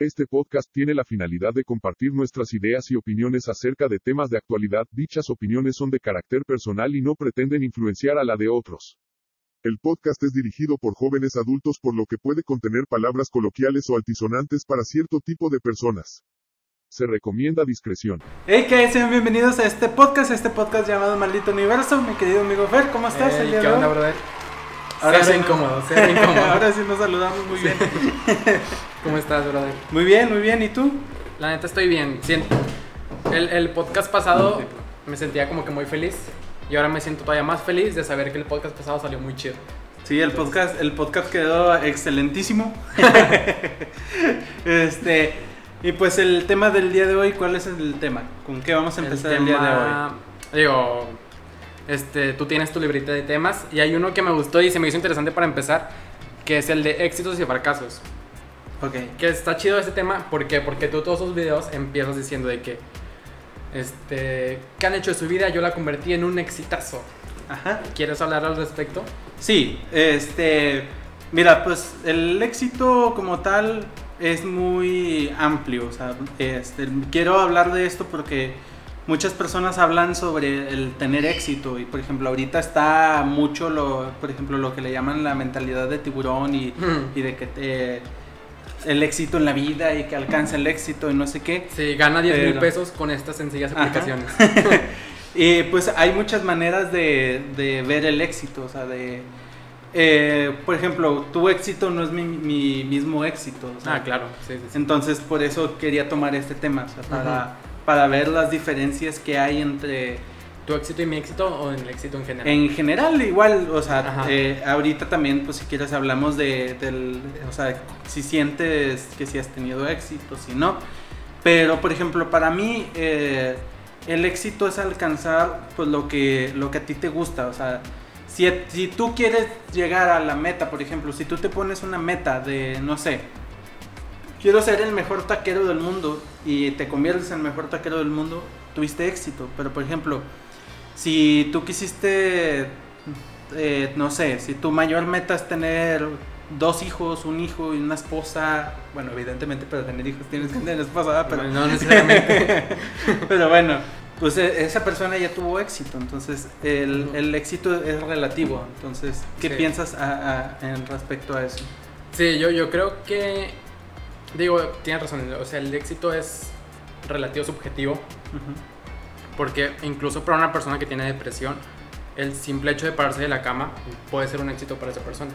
Este podcast tiene la finalidad de compartir nuestras ideas y opiniones acerca de temas de actualidad. Dichas opiniones son de carácter personal y no pretenden influenciar a la de otros. El podcast es dirigido por jóvenes adultos por lo que puede contener palabras coloquiales o altisonantes para cierto tipo de personas. Se recomienda discreción. Hey, que sean bienvenidos a este podcast, este podcast llamado Maldito Universo. Mi querido amigo Fer, ¿cómo estás Ey, el día ¿Qué de onda, hoy? brother? Ahora sí. incómodo, cero incómodo. Ahora sí nos saludamos muy bien. ¿Cómo estás, brother? muy bien, muy bien. ¿Y tú? La neta estoy bien. Siento. El, el podcast pasado me sentía como que muy feliz. Y ahora me siento todavía más feliz de saber que el podcast pasado salió muy chido. Sí, el podcast, el podcast quedó excelentísimo. este, y pues el tema del día de hoy, ¿cuál es el tema? ¿Con qué vamos a empezar el, día de hoy? tema- Digo, este, tú tienes tu librita de temas y hay uno que me gustó y se me hizo interesante para empezar, que es el de éxitos y fracasos. Ok. Que está chido ese tema, ¿por qué? Porque tú todos sus videos empiezas diciendo de que, este, ¿qué han hecho de su vida? Yo la convertí en un exitazo. Ajá. ¿Quieres hablar al respecto? Sí, este, mira, pues el éxito como tal es muy amplio, o sea, este, quiero hablar de esto porque muchas personas hablan sobre el tener éxito y por ejemplo ahorita está mucho lo, por ejemplo lo que le llaman la mentalidad de tiburón y, y de que te, el éxito en la vida y que alcanza el éxito y no sé qué. Sí, gana 10 mil pesos con estas sencillas aplicaciones. Y pues hay muchas maneras de, de ver el éxito, o sea, de... eh, por ejemplo, tu éxito no es mi, mi mismo éxito. o sea, ah, claro. Sí, sí, sí. Entonces, por eso quería tomar este tema, o sea, para, para ver las diferencias que hay entre... ¿Tu éxito y mi éxito o en el éxito en general? En general, igual, o sea, eh, ahorita también, pues si quieres, hablamos de, del... O sea, si sientes que si has tenido éxito, si no. Pero, por ejemplo, para mí, eh, el éxito es alcanzar pues lo que, lo que a ti te gusta. O sea, si, si tú quieres llegar a la meta, por ejemplo, si tú te pones una meta de, no sé, quiero ser el mejor taquero del mundo y te conviertes en el mejor taquero del mundo, tuviste éxito. Pero, por ejemplo, si tú quisiste, eh, no sé, si tu mayor meta es tener dos hijos, un hijo y una esposa, bueno, evidentemente para tener hijos tienes que tener esposa, pero, No necesariamente. pero bueno, pues e- esa persona ya tuvo éxito, entonces el, el éxito es relativo, entonces, ¿qué Sí. piensas a- a- en respecto a eso? sí, yo, yo creo que. Digo, tienes razón. O sea, el éxito es relativo subjetivo. Porque incluso para una persona que tiene depresión, el simple hecho de pararse de la cama puede ser un éxito para esa persona.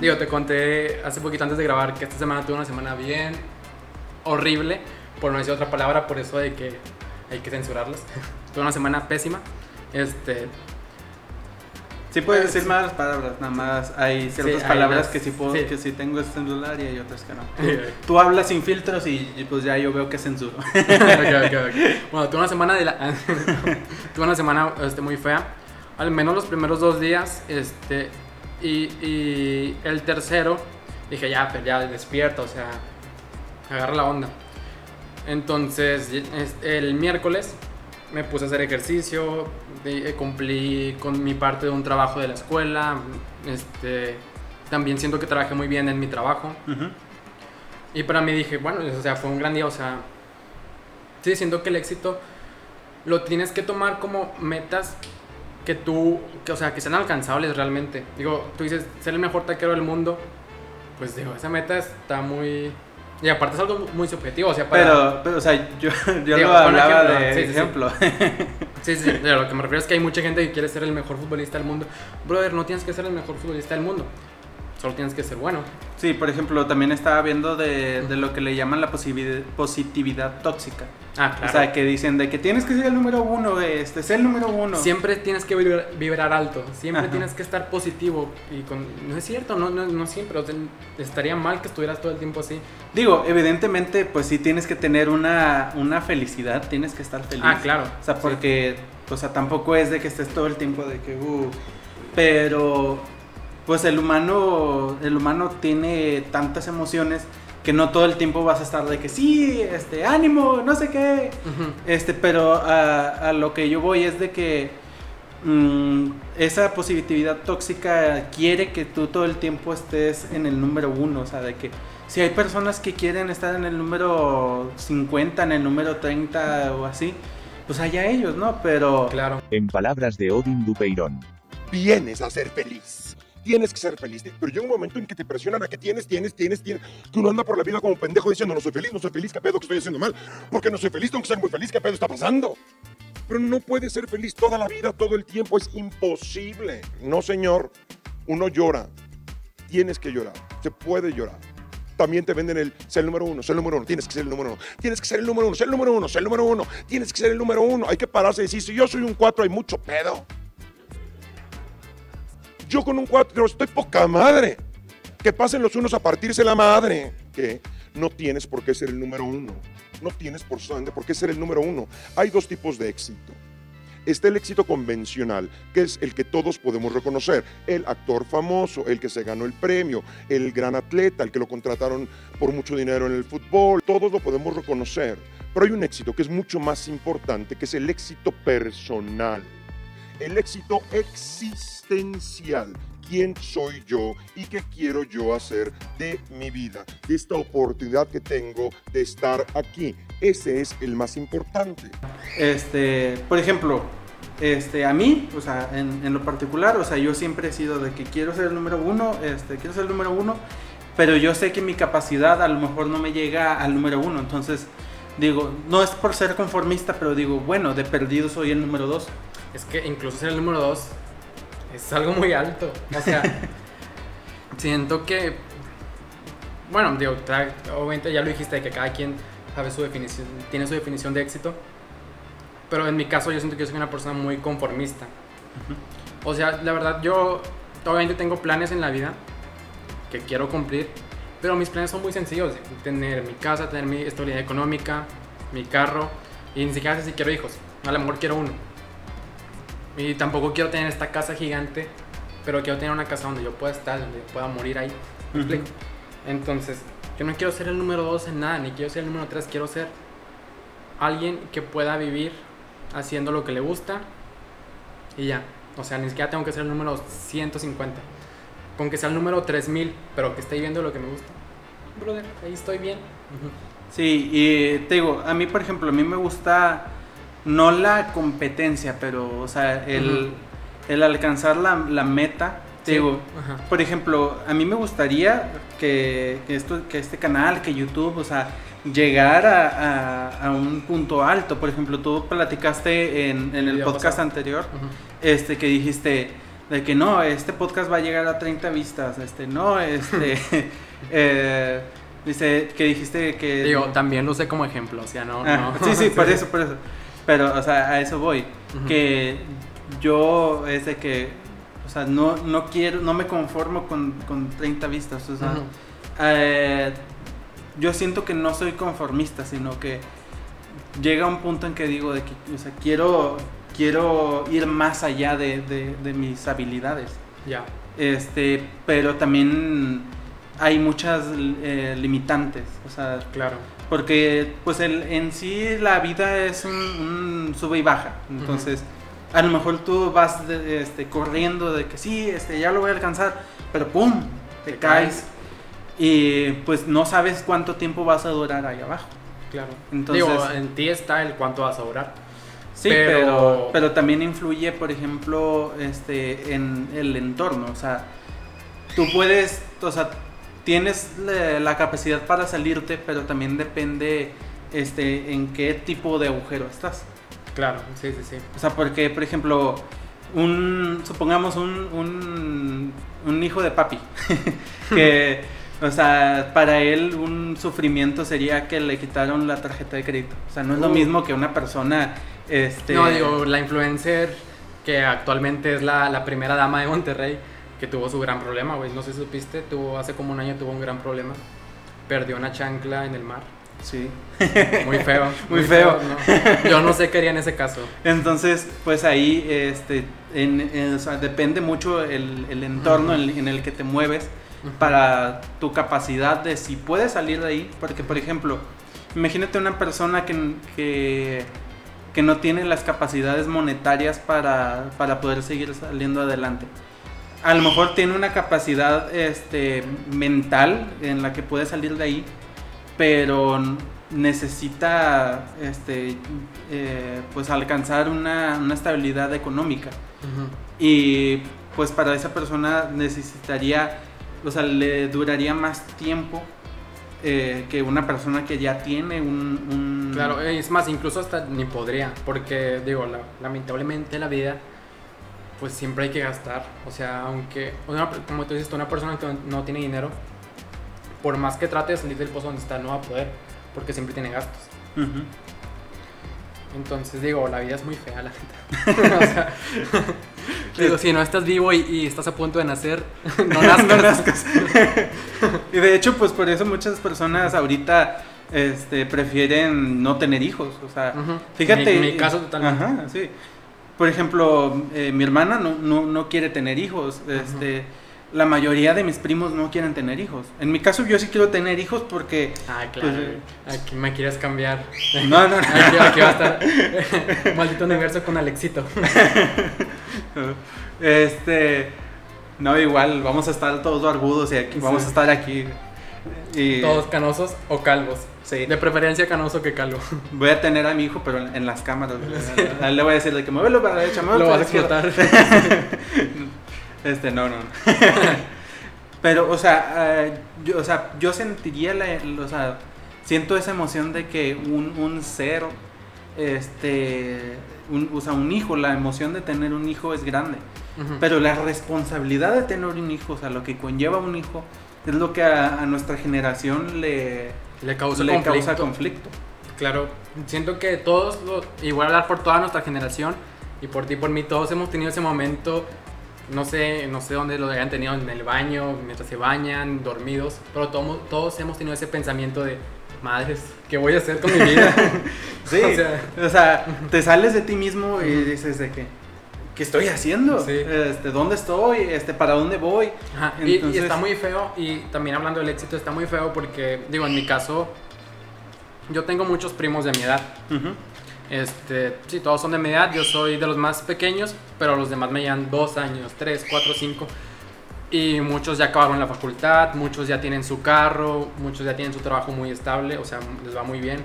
Digo, te conté hace poquito antes de grabar que esta semana tuve una semana bien horrible, por no decir otra palabra, por eso de que hay que censurarlas. tuve una semana pésima. Este, Sí puedes Eh, decir sí. malas palabras, nada más hay ciertas hay palabras las- que sí puedo, sí. que sí tengo en celular y hay otras que no. Sí. Tú, hablas sin filtros y, pues ya yo veo que censuro. Ok, ok, ok. Bueno, tuve una semana de la... tuve una semana este, muy fea. Al menos los primeros dos días. Este, y, y el tercero, dije, ya, pues ya despierta, o sea, agarra la onda. Entonces, es- el miércoles me puse a hacer ejercicio, eh, cumplí con mi parte de un trabajo de la escuela. Este, también siento que trabajé muy bien en mi trabajo. Ujú. Y para mí dije, bueno, o sea, fue un gran día, o sea, sí, siento que el éxito lo tienes que tomar como metas que tú, que, o sea, que sean alcanzables realmente. Digo, tú dices, ser el mejor taquero del mundo, pues digo, esa meta está muy... Y aparte es algo muy subjetivo, o sea, para... Pero, pero, o sea, yo, yo Digo, lo hablaba ejemplo, de sí, sí. ejemplo. Sí, sí, de lo que me refiero es que hay mucha gente que quiere ser el mejor futbolista del mundo. Brother, no tienes que ser el mejor futbolista del mundo, solo tienes que ser bueno. Sí, por ejemplo, también estaba viendo de, de lo que le llaman la positividad, tóxica. Ah, claro. O sea, que dicen de que tienes que ser el número uno, este, ser el número uno. Siempre tienes que vibrar, vibrar alto, siempre Ajá. tienes que estar positivo. Y con, no es cierto, no, no, no siempre. o sea, estaría mal que estuvieras todo el tiempo así. Digo, evidentemente, pues sí tienes que tener una, una felicidad, tienes que estar feliz. Ah, claro. O sea, porque, o sea, tampoco es de que estés todo el tiempo de que, uh, pero, pues el humano, el humano tiene tantas emociones que no todo el tiempo vas a estar de que sí, este, ánimo, no sé qué. Este, pero a, a lo que yo voy es de que mm, esa positividad tóxica quiere que tú todo el tiempo estés en el número uno, o sea, de que si hay personas que quieren estar en el número 50, en el número 30 o así, pues allá ellos, ¿no? Pero... Claro. En palabras de Odin Dupeirón. Vienes a ser feliz. Tienes que ser feliz. Pero llega un momento en que te presionan a que tienes, tienes, tienes, tienes. Que uno anda por la vida como pendejo diciendo, no soy feliz, no soy feliz, ¿qué pedo que estoy haciendo mal? Porque no soy feliz, tengo que ser muy feliz, ¿qué pedo está pasando? Pero no puedes ser feliz toda la vida, todo el tiempo. Es imposible. No, señor. Uno llora. Tienes que llorar. Se puede llorar también te venden el ser el número uno, ser el número uno, tienes que ser el número uno, tienes que ser el número uno, ser el número uno, ser el número uno, tienes que ser el número uno. Hay que pararse y decir, si yo soy un cuatro, hay mucho pedo. Yo con un cuatro estoy poca madre. Que pasen los unos a partirse la madre. Que no tienes por qué ser el número uno. No tienes por, por qué ser el número uno. Hay dos tipos de éxito está el éxito convencional, que es el que todos podemos reconocer. El actor famoso, el que se ganó el premio, el gran atleta, el que lo contrataron por mucho dinero en el fútbol, todos lo podemos reconocer. Pero hay un éxito que es mucho más importante, que es el éxito personal, el éxito existencial. ¿Quién soy yo y qué quiero yo hacer de mi vida? De esta oportunidad que tengo de estar aquí. Ese es el más importante. Este, por ejemplo, este, a mí, o sea, en, lo particular, o sea, yo siempre he sido de que quiero ser el número uno, este, quiero ser el número uno, pero yo sé que mi capacidad a lo mejor no me llega al número uno, entonces digo, no es por ser conformista, pero digo, bueno, de perdido soy el número dos. Es que incluso ser el número dos es algo muy alto, o sea, siento que, bueno, digo, obviamente ya lo dijiste, que cada quien sabe su definición, tiene su definición de éxito. Pero en mi caso yo siento que soy una persona muy conformista. O sea, la verdad yo obviamente tengo planes en la vida que quiero cumplir, pero mis planes son muy sencillos. Tener mi casa, tener mi estabilidad económica, mi carro, y ni siquiera sé si quiero hijos. A lo mejor quiero uno. Y tampoco quiero tener esta casa gigante, pero quiero tener una casa donde yo pueda estar, donde pueda morir ahí. ¿Me explico? Entonces, yo no quiero ser el número dos en nada, ni quiero ser el número tres, quiero ser alguien que pueda vivir haciendo lo que le gusta y ya. O sea, ni siquiera tengo que ser el número 150. Con que sea el número 3000, pero que esté viviendo lo que me gusta. Brother, ahí estoy bien. Sí, y te digo, a mí, por ejemplo, a mí me gusta no la competencia, pero, o sea, el, el alcanzar la, la meta Digo, por ejemplo, a mí me gustaría que, esto, que este canal, que YouTube, o sea, llegar a, un punto alto. Por ejemplo, tú platicaste en, el podcast anterior, este, que dijiste de que no, este podcast va a llegar a 30 vistas, este, no, este, eh, dice, que dijiste que... Digo, también lo usé como ejemplo, o sea, no... Ah, sí, sí, por eso, por eso. Pero, o sea, a eso voy. Que yo es de que o sea, no, no quiero, no me conformo con, con 30 vistas. O sea, eh, yo siento que no soy conformista, sino que llega un punto en que digo de que, o sea, quiero, quiero ir más allá de, de, mis habilidades. Ya. Este, pero también hay muchas eh, limitantes, o sea, claro. Porque pues el, en sí la vida es un, sube y baja, entonces a lo mejor tú vas este, corriendo de que sí, este, ya lo voy a alcanzar, pero ¡pum! Te, caes, y pues no sabes cuánto tiempo vas a durar ahí abajo. Claro. Entonces, Digo, en ti está el cuánto vas a durar. Sí, pero... pero, también influye, por ejemplo, este, en el entorno. O sea, tú puedes, o sea, tienes la capacidad para salirte, pero también depende este, en qué tipo de agujero estás. Claro, sí, sí, sí. O sea, porque, por ejemplo, un, supongamos un, un, hijo de papi, que, o sea, para él un sufrimiento sería que le quitaron la tarjeta de crédito. O sea, no es lo uh. mismo que una persona, este... No, digo, la influencer que actualmente es la, la primera dama de Monterrey, que tuvo su gran problema, güey, no sé si supiste, tuvo, hace como un año tuvo un gran problema, perdió una chancla en el mar Sí. Muy feo. Muy, feo. Yo no sé qué haría en ese caso. Entonces, pues ahí este, depende mucho el, entorno en, el que te mueves para tu capacidad de si puedes salir de ahí. Porque, por ejemplo, imagínate una persona que, que, no tiene las capacidades monetarias para, para poder seguir saliendo adelante. A lo mejor tiene una capacidad este, mental en la que puede salir de ahí, pero necesita este, eh, pues alcanzar una, una estabilidad económica. Y pues para esa persona necesitaría, o sea, le duraría más tiempo eh, que una persona que ya tiene un... un- Claro, es más, incluso hasta ni podría, porque digo, la- lamentablemente la vida, pues siempre hay que gastar. O sea, aunque, una- como tú dices, una persona que no tiene dinero, por más que trate de salir del pozo donde está, no va a poder, porque siempre tiene gastos. Ujú. Entonces digo, la vida es muy fea, la neta. o sea, digo, si no estás vivo y, y estás a punto de nacer, no nazcas. No nazcas. y de hecho, pues por eso muchas personas ahorita este, prefieren no tener hijos. O sea, Ujú. fíjate. Mi, mi caso totalmente. Ajá, sí. Por ejemplo, eh, mi hermana no, no, no quiere tener hijos. Este, La mayoría de mis primos no quieren tener hijos. En mi caso, yo sí quiero tener hijos porque. Ay, claro. Pues, aquí me quieres cambiar. No, no, no. Aquí, aquí va a estar maldito universo con Alexito. Este. No, igual, vamos a estar todos barbudos y aquí, vamos Sí. a estar aquí. Y Todos canosos o calvos. Sí. De preferencia canoso que calvo. Voy a tener a mi hijo, pero en, en las cámaras. Le voy a decir de que muévelo para la derecha, muévelo Lo vas a explotar. Este, no, no. Pero, o sea, eh, yo, o sea, yo sentiría la, o sea, siento esa emoción de que un, un ser, este, un, o sea, un hijo, la emoción de tener un hijo es grande. Pero la responsabilidad de tener un hijo, o sea, lo que conlleva un hijo, es lo que a, a nuestra generación le, le causa le conflicto. causa conflicto. Claro, siento que todos, lo, y voy a hablar por toda nuestra generación, y por ti, por mí, todos hemos tenido ese momento, no sé, no sé dónde lo hayan tenido, en el baño, mientras se bañan, dormidos, pero todos, todos hemos tenido ese pensamiento de, madres, ¿qué voy a hacer con mi vida? Sí, O sea, o sea, te sales de ti mismo y dices de que, ¿qué estoy haciendo? Sí. Este, ¿Dónde estoy? Este, ¿Para dónde voy? Ajá, y- y, Entonces- está muy feo, y también hablando del éxito, está muy feo porque, digo, en mi caso, yo tengo muchos primos de mi edad. Ujú. Este, sí, todos son de mi edad, yo soy de los más pequeños, pero los demás me llevan dos años, tres, cuatro, cinco. Y muchos ya acabaron la facultad, muchos ya tienen su carro, muchos ya tienen su trabajo muy estable, o sea, les va muy bien.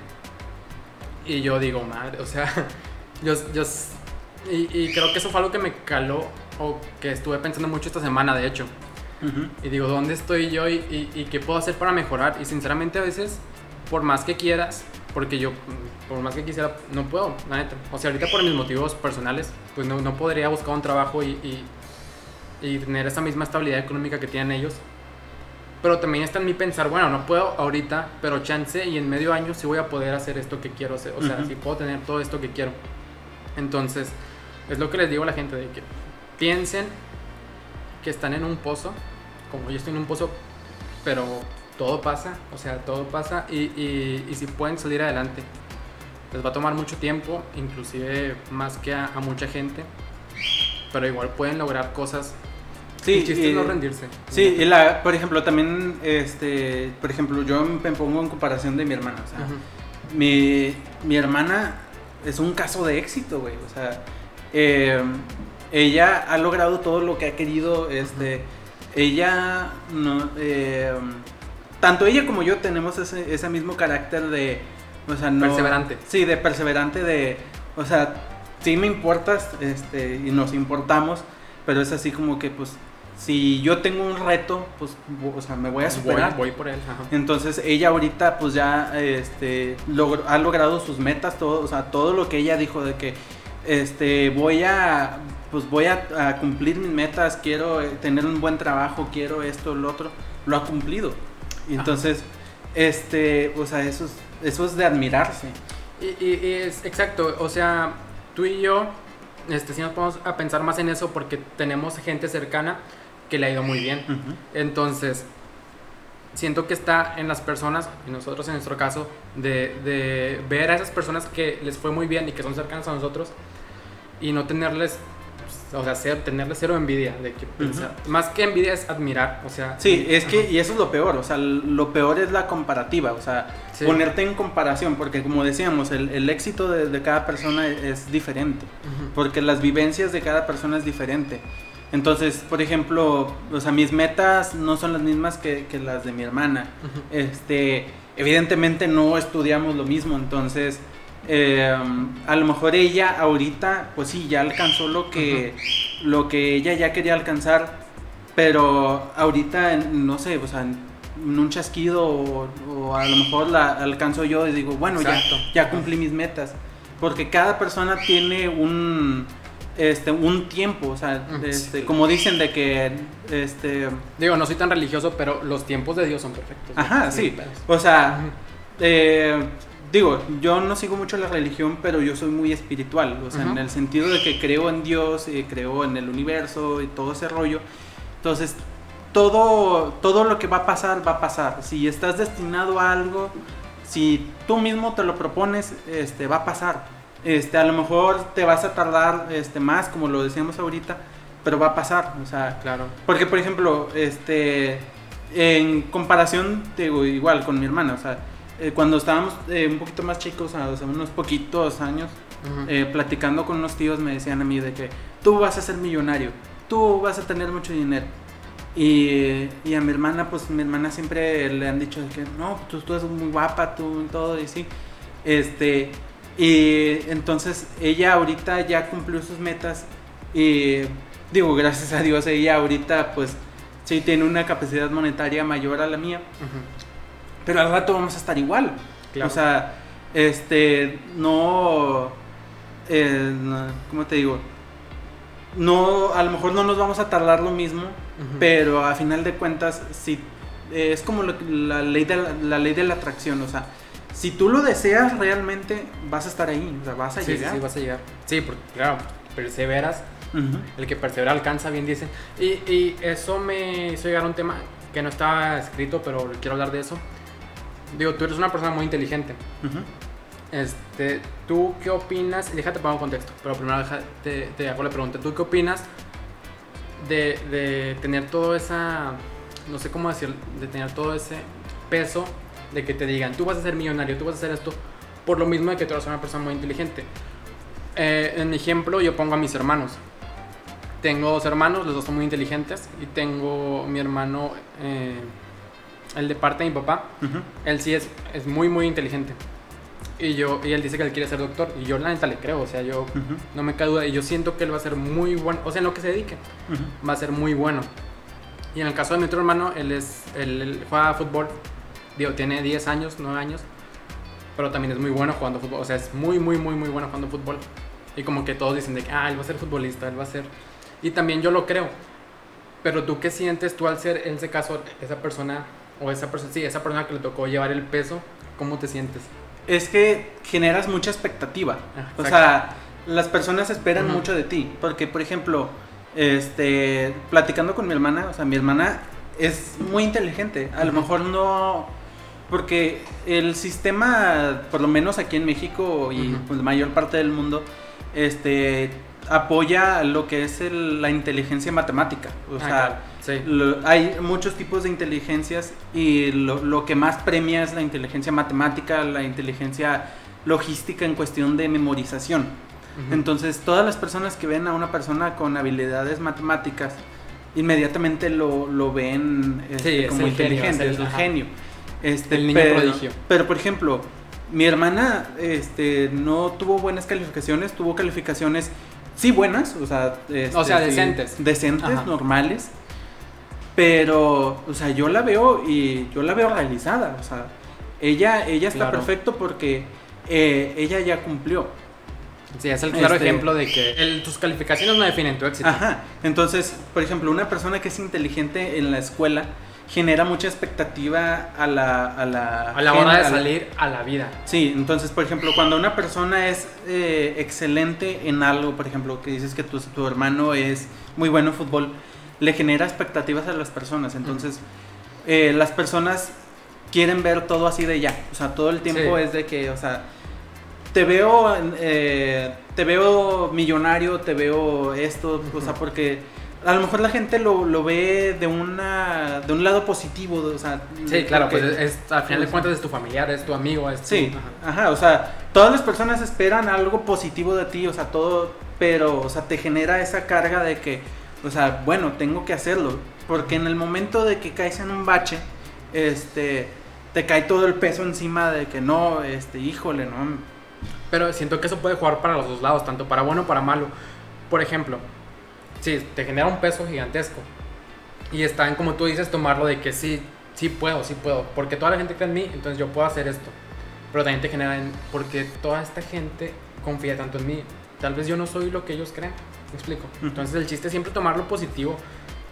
Y yo digo, madre, o sea, yo, yo, y, y creo que eso fue algo que me caló, o que estuve pensando mucho esta semana, de hecho. Ujú. Y digo, ¿dónde estoy yo y, y- y qué puedo hacer para mejorar? Y sinceramente a veces, por más que quieras, porque yo, por más que quisiera, no puedo, la neta. O sea, ahorita por mis motivos personales, pues no, no podría buscar un trabajo y, tener esa misma estabilidad económica que tienen ellos. Pero también está en mí pensar, bueno, no puedo ahorita, pero chance y en medio año sí voy a poder hacer esto que quiero hacer. O sea, Ujú. sí puedo tener todo esto que quiero. Entonces, es lo que les digo a la gente, de que piensen que están en un pozo, como yo estoy en un pozo, pero todo pasa, o sea, todo pasa y, y, y si pueden salir adelante. Les va a tomar mucho tiempo, inclusive más que a, a mucha gente, pero igual pueden lograr cosas. Sí, el chiste y- es no rendirse. Sí, y la, por ejemplo, también, este, por ejemplo, yo me pongo en comparación de mi hermana. O sea, mi, mi hermana es un caso de éxito, güey. O sea, eh, ella ha logrado todo lo que ha querido. Este, ella, no, eh, tanto ella como yo tenemos ese, ese mismo carácter de, o sea, no, Perseverante. Sí, de perseverante, de, o sea, sí me importas, este, y nos importamos, pero es así como que, pues, si yo tengo un reto, pues, o sea, me voy a superar. Voy, voy por él. ajá. Entonces ella ahorita pues ya este ha logrado sus metas, todo, o sea, todo lo que ella dijo de que este voy a pues voy a, a cumplir mis metas, quiero eh, tener un buen trabajo, quiero esto, lo otro, lo ha cumplido. Y entonces este, o sea, eso es, eso es de admirarse. Y, y- y es exacto, o sea, tú y yo, este, sí nos vamos a pensar más en eso porque tenemos gente cercana que le ha ido muy bien. Entonces, siento que está en las personas, y nosotros en nuestro caso, de, de ver a esas personas que les fue muy bien y que son cercanas a nosotros y no tenerles, o sea, ser, tenerles cero envidia. De que, Ujú. o sea, más que envidia es admirar, o sea. Sí, es que, Ajá. y eso es lo peor, o sea, lo peor es la comparativa, o sea, Sí. ponerte en comparación, porque como decíamos, el, el éxito de, de cada persona es diferente. Ujú. porque las vivencias de cada persona es diferente. Entonces, por ejemplo, o sea, mis metas no son las mismas que, que las de mi hermana. Este, evidentemente no estudiamos lo mismo, entonces eh, a lo mejor ella ahorita, pues sí, ya alcanzó lo que, lo que ella ya quería alcanzar, pero ahorita, no sé, o sea, en un chasquido o, o a lo mejor la alcanzo yo y digo, bueno, ya, ya cumplí mis metas, porque cada persona tiene un... Este, un tiempo, o sea, Mm, este, sí. como dicen de que, este, Digo, no soy tan religioso, pero los tiempos de Dios son perfectos. Ajá, sí. O sea, eh, digo, yo no sigo mucho la religión, pero yo soy muy espiritual. O sea, en el sentido de que creo en Dios, eh, creo en el universo y todo ese rollo. Entonces, todo, todo lo que va a pasar, va a pasar. Si estás destinado a algo, si tú mismo te lo propones, este, va a pasar. Este, a lo mejor te vas a tardar este, más, como lo decíamos ahorita, pero va a pasar. O sea, Claro. porque, por ejemplo, este, en comparación, te digo, igual con mi hermana, o sea, eh, cuando estábamos eh, un poquito más chicos, o sea, unos poquitos años, Ujú. eh, platicando con unos tíos me decían a mí de que tú vas a ser millonario, tú vas a tener mucho dinero. Y, y a mi hermana, pues mi hermana siempre le han dicho de que no, tú, tú eres muy guapa, tú y todo, y sí. Este, y entonces ella ahorita ya cumplió sus metas y digo, gracias a Dios, ella ahorita pues sí tiene una capacidad monetaria mayor a la mía, pero al rato vamos a estar igual. Claro. O sea, este, no, eh, ¿cómo te digo? No, a lo mejor no nos vamos a tardar lo mismo, pero a final de cuentas, eh, es como lo la, ley de la, la ley de la atracción, o sea, si tú lo deseas realmente, vas a estar ahí, o sea, vas a Sí, sí, llegar. sí, vas a llegar. Sí, porque, claro, perseveras. Ujú. El que persevera alcanza, bien dicen. Y, y eso me hizo llegar a un tema que no estaba escrito, pero quiero hablar de eso. Digo, tú eres una persona muy inteligente. Ujú. Este, ¿tú qué opinas? Déjate pongo en contexto, pero primero te, te hago la pregunta. ¿Tú qué opinas de, de tener todo esa, no sé cómo decir, de tener todo ese peso de que te digan, tú vas a ser millonario, tú vas a hacer esto, por lo mismo de que tú eres una persona muy inteligente? Eh, en mi ejemplo, yo pongo a mis hermanos. Tengo dos hermanos, los dos son muy inteligentes, y tengo mi hermano, eh, el de parte de mi papá, Ujú. él sí es, es muy, muy inteligente. Y, yo, y él dice que él quiere ser doctor. Y yo la neta le creo. O sea, yo no me cae duda. Y yo siento que él va a ser muy bueno. O sea, en lo que se dedique, va a ser muy bueno. Y en el caso de mi otro hermano, él, es, él, él juega fútbol. Digo, tiene 10 años, 9 años. Pero también es muy bueno jugando fútbol. O sea, es muy, muy, muy, muy bueno jugando fútbol. Y como que todos dicen de que, ah, él va a ser futbolista, él va a ser... Y también yo lo creo. Pero tú qué sientes tú al ser, en ese caso, esa persona, o esa persona, sí, esa persona que le tocó llevar el peso, ¿cómo te sientes? Es que generas mucha expectativa. O sea, las personas esperan mucho de ti. Porque, por ejemplo, este, platicando con mi hermana, o sea, mi hermana es muy inteligente. A lo mejor no. Porque el sistema, por lo menos aquí en México y pues, la mayor parte del mundo, este apoya lo que es el- la inteligencia matemática. O Ah, sea, claro, sí. lo- hay muchos tipos de inteligencias y lo, lo que más premia es la inteligencia matemática, la inteligencia logística en cuestión de memorización. Entonces, todas las personas que ven a una persona con habilidades matemáticas, inmediatamente lo, lo ven este, Sí, como inteligente, es el- genio. Este, El niño pero, prodigio. Pero, por ejemplo, mi hermana este, no tuvo buenas calificaciones, tuvo calificaciones sí buenas, o sea, este, O sea, sí, decentes. decentes, Ajá. normales. Pero, o sea, yo la veo y yo la veo realizada, o sea, ella, ella está Claro. perfecto porque eh, ella ya cumplió. Sí, es el claro Este- ejemplo de que el- tus calificaciones no definen tu éxito. Ajá. Entonces, por ejemplo, una persona que es inteligente en la escuela genera mucha expectativa a la a la, A la hora de salir a la vida. Sí, entonces, por ejemplo, cuando una persona es eh, excelente en algo, por ejemplo, que dices que tu, tu hermano es muy bueno en fútbol, le genera expectativas a las personas. Entonces, eh, las personas quieren ver todo así de ya. O sea, todo el tiempo Sí. es de que, o sea, te veo, eh, te veo millonario, te veo esto, o sea, porque a lo mejor la gente lo, lo ve de una de un lado positivo, o sea, Sí, claro, pues es, al final de cuentas es tu familiar, es tu amigo, es tu- Sí, ajá. ajá. o sea, todas las personas esperan algo positivo de ti, o sea, todo, pero, o sea, te genera esa carga de que, o sea, bueno, tengo que hacerlo. Porque en el momento de que caes en un bache, este, te cae todo el peso encima de que no, este, híjole, no. Pero siento que eso puede jugar para los dos lados, tanto para bueno o para malo. Por ejemplo, si te genera un peso gigantesco y está en, como tú dices, tomarlo de que sí, sí puedo, sí puedo, porque toda la gente cree en mí, entonces yo puedo hacer esto. Pero también te genera, en- porque toda esta gente confía tanto en mí, tal vez yo no soy lo que ellos creen, ¿me explico? Entonces el chiste es siempre tomar lo positivo,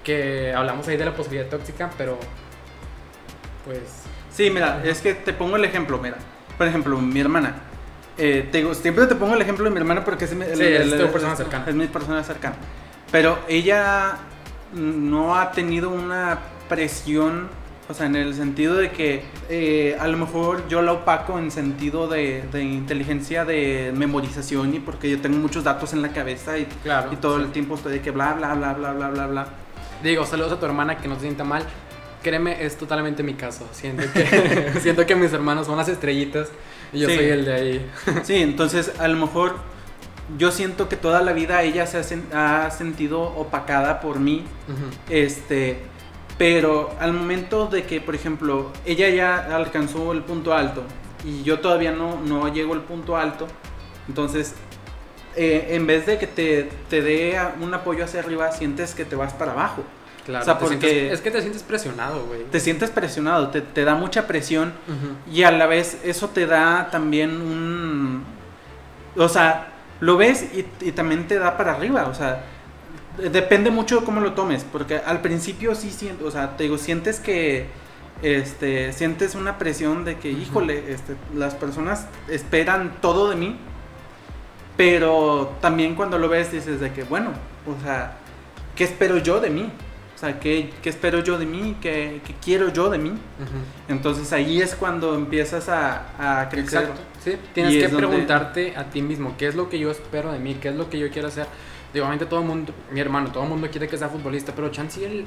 que hablamos ahí de la posibilidad tóxica, pero pues... Sí, mira, es que te pongo el ejemplo, mira. Por ejemplo, mi hermana. Eh, te siempre te pongo el ejemplo de mi hermana porque es mi, Sí, es persona cercana. Es mi persona cercana. Pero ella no ha tenido una presión, o sea, en el sentido de que eh, a lo mejor yo la opaco en sentido de, de inteligencia, de memorización y porque yo tengo muchos datos en la cabeza y, Claro, y todo sí. el tiempo estoy de que bla, bla, bla, bla, bla, bla, bla. Digo, saludos a tu hermana que no se sienta mal. Créeme, es totalmente mi caso. Siento que, siento que mis hermanos son las estrellitas y yo Sí. soy el de ahí. Sí, entonces a lo mejor yo siento que toda la vida ella se ha, sen- ha sentido opacada por mí, este, pero al momento de que, por ejemplo, ella ya alcanzó el punto alto y yo todavía no, no llego al punto alto, entonces eh, en vez de que te, te dé un apoyo hacia arriba, sientes que te vas para abajo. Claro, O sea, porque- sientes- es que te sientes presionado, güey. Te sientes presionado, te, te da mucha presión y a la vez eso te da también un... O sea, lo ves y, y también te da para arriba, o sea, de- depende mucho de cómo lo tomes, porque al principio sí siento, o sea, te digo, sientes que, este, sientes una presión de que, híjole, este, las personas esperan todo de mí, pero también cuando lo ves dices de que, bueno, o sea, ¿qué espero yo de mí? O sea, ¿qué, qué espero yo de mí? ¿Qué, qué quiero yo de mí? Entonces ahí es cuando empiezas a, a crecer. Exacto. Sí, tienes Y que donde- preguntarte a ti mismo qué es lo que yo espero de mí, qué es lo que yo quiero hacer. Digo, obviamente todo el mundo, mi hermano, todo el mundo quiere que sea futbolista, pero Chansey él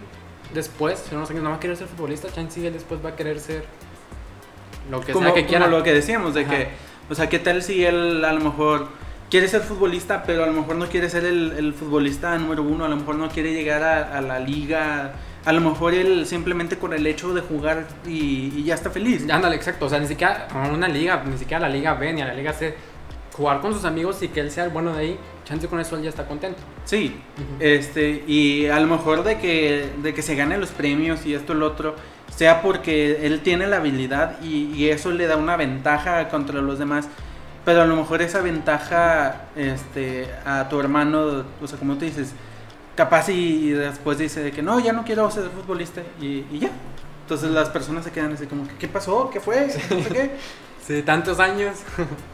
después, en unos años no va a querer ser futbolista, Chansey él después va a querer ser lo que como, sea que como quiera. lo que decíamos, de Ajá. que, o sea, ¿qué tal si él a lo mejor quiere ser futbolista, pero a lo mejor no quiere ser el, el futbolista número uno, a lo mejor no quiere llegar a, a la liga, a lo mejor él simplemente con el hecho de jugar y, y ya está feliz. Ándale, exacto. O sea, ni siquiera a una liga, ni siquiera a la liga B ni a la liga C. Jugar con sus amigos y que él sea el bueno de ahí, chance con eso él ya está contento. Sí, este, y a lo mejor de que, de que se gane los premios y esto lo otro, sea porque él tiene la habilidad y, y eso le da una ventaja contra los demás, pero a lo mejor esa ventaja este, a tu hermano, o sea, como tú dices, capaz y, y después dice de que no, ya no quiero ser futbolista y, y ya. Entonces las personas se quedan así como, que, ¿qué pasó? ¿Qué fue? No sé qué. Sí, tantos años.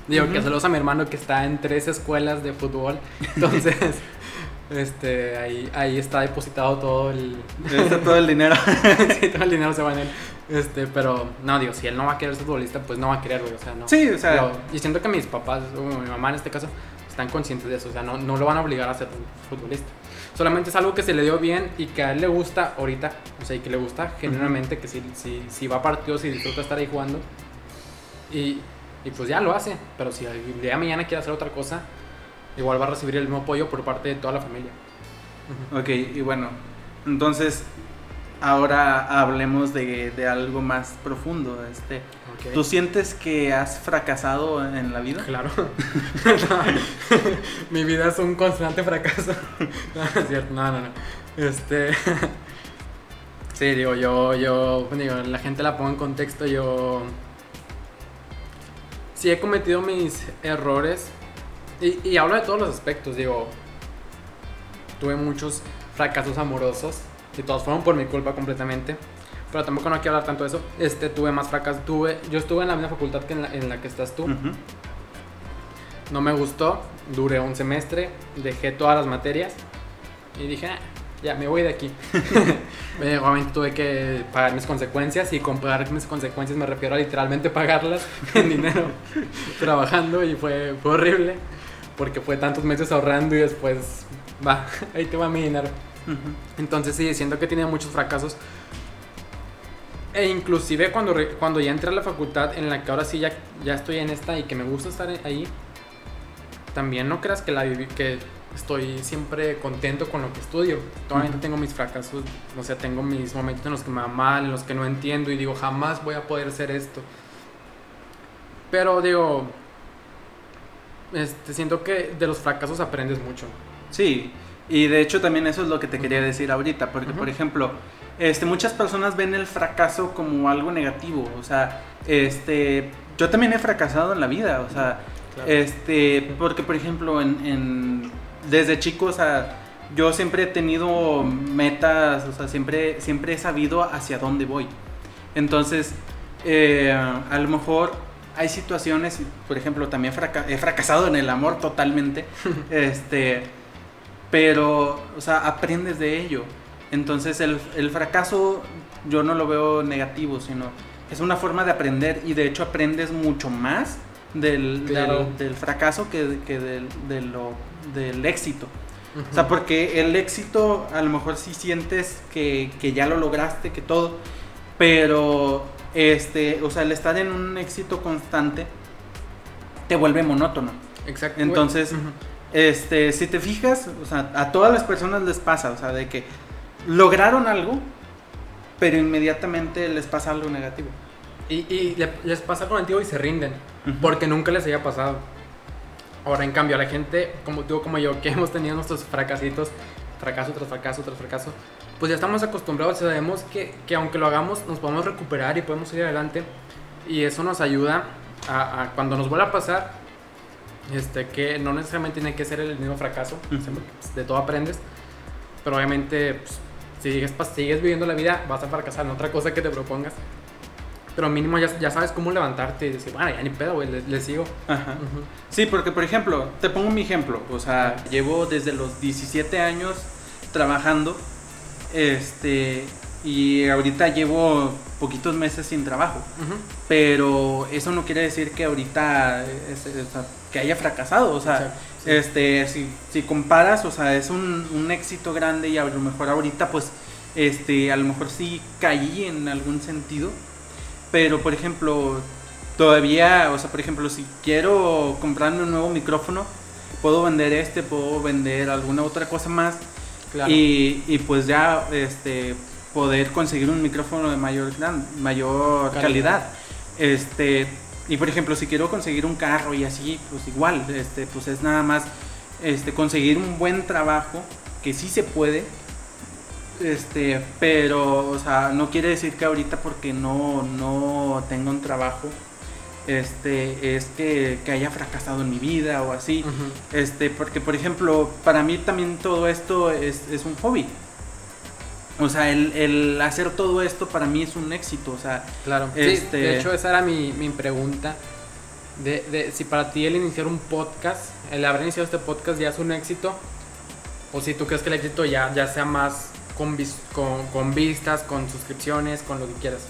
Digo que Ujú. saludos a mi hermano que está en tres escuelas de fútbol. Entonces, este, ahí, ahí está depositado todo el, Está todo el dinero. sí, todo el dinero se va en él. Este, pero no, digo, si él no va a querer ser futbolista, pues no va a querer, güey. O sea, no. Sí, o sea, y siento que mis papás, o mi mamá en este caso, están conscientes de eso. O sea, no, no lo van a obligar a ser futbolista. Solamente es algo que se le dio bien y que a él le gusta ahorita. O sea, y que le gusta genuinamente, que si, si, si va a partidos y disfruta estar ahí jugando. Y, y pues ya lo hace. Pero si el día de mañana quiere hacer otra cosa, igual va a recibir el mismo apoyo por parte de toda la familia. Ok, y bueno, entonces ahora hablemos de, de algo más profundo. Este. ¿Tú sientes que has fracasado en la vida? Claro. Mi vida es un constante fracaso. No, no es cierto. No, no, no. Este. Sí, digo, yo, yo, digo, la gente la pongo en contexto, yo sí he cometido mis errores y, y hablo de todos los aspectos, digo, tuve muchos fracasos amorosos y todos fueron por mi culpa completamente, pero tampoco no quiero hablar tanto de eso, este, tuve más fracasos, tuve, yo estuve en la misma facultad que en la, en la que estás tú, Ujú. no me gustó, duré un semestre, dejé todas las materias y dije, "Ah, ya me voy de aquí. Eh, Obviamente tuve que pagar mis consecuencias y con pagar mis consecuencias me refiero a literalmente pagarlas en dinero trabajando y fue, fue horrible porque fue tantos meses ahorrando y después, va, ahí te va mi dinero. Ujú. Entonces sí, siento que tenido muchos fracasos. E inclusive cuando, cuando ya entré a la facultad en la que ahora sí ya, ya estoy en esta y que me gusta estar ahí, también no creas que la que estoy siempre contento con lo que estudio. Todavía Ujú. tengo mis fracasos, o sea, tengo mis momentos en los que me va mal, en los que no entiendo y digo, jamás voy a poder hacer esto. Pero digo, este, siento que de los fracasos aprendes mucho. Sí, y de hecho también eso es lo que te quería decir ahorita, porque por ejemplo, este, muchas personas ven el fracaso como algo negativo, o sea, este, yo también he fracasado en la vida, o sea, Claro. este, porque por ejemplo, en, en- desde chico, o sea, yo siempre he tenido metas, o sea, siempre, siempre he sabido hacia dónde voy. Entonces, eh, a lo mejor hay situaciones, por ejemplo, también fraca- he fracasado en el amor totalmente, este, pero, o sea, aprendes de ello. Entonces, el, el fracaso yo no lo veo negativo, sino es una forma de aprender y de hecho aprendes mucho más del, Claro. del, del fracaso que, que del, de lo- del éxito. O sea, porque el éxito a lo mejor sí sientes que, que ya lo lograste, que todo, pero este, o sea, el estar en un éxito constante te vuelve monótono. Exacto. Entonces. Este, si te fijas, o sea, a todas las personas les pasa, o sea, de que lograron algo, pero inmediatamente les pasa algo negativo. Y, y le- les pasa el tío y se rinden, porque nunca les haya pasado. Ahora, en cambio, a la gente, como tú como yo, que hemos tenido nuestros fracasitos, fracaso tras fracaso tras fracaso, pues ya estamos acostumbrados, sabemos que, que aunque lo hagamos, nos podemos recuperar y podemos ir adelante. Y eso nos ayuda a, a cuando nos vuelva a pasar, este, que no necesariamente tiene que ser el mismo fracaso, Ujú. siempre, pues, de todo aprendes, pero obviamente, pues, si sigues, sigues viviendo la vida, vas a fracasar en otra cosa que te propongas. Pero mínimo ya, ya sabes cómo levantarte y decir, bueno, ya ni pedo, güey, le, le sigo. Ajá. Ujú. Sí, porque por ejemplo, te pongo mi ejemplo, o sea, llevo desde los 17 años trabajando, este, y ahorita llevo poquitos meses sin trabajo, pero eso no quiere decir que ahorita es- es- o sea, que haya fracasado, o sea, Exacto, sí. este, si, si comparas, o sea, es un, un éxito grande y a lo mejor ahorita, pues, este, a lo mejor sí caí en algún sentido, pero por ejemplo, todavía, o sea, por ejemplo, si quiero comprarme un nuevo micrófono, puedo vender este, puedo vender alguna otra cosa más Claro. y, y pues ya, este, poder conseguir un micrófono de mayor, mayor Calidad. calidad. Este, y por ejemplo, si quiero conseguir un carro y así, pues igual, este, pues es nada más este, conseguir un buen trabajo, que sí se puede, este, pero, o sea, no quiere decir que ahorita porque no, no tengo un trabajo, este, es que, que haya fracasado en mi vida o así. Este, porque por ejemplo, para mí también todo esto es, es un hobby. O sea, el, el hacer todo esto para mí es un éxito. O sea, Claro. Sí, Este- de hecho, esa era mi, mi pregunta. De, de si para ti el iniciar un podcast, el haber iniciado este podcast ya es un éxito, o si tú crees que el éxito ya, ya sea más con, vis- con, con vistas, con suscripciones, con lo que quieras.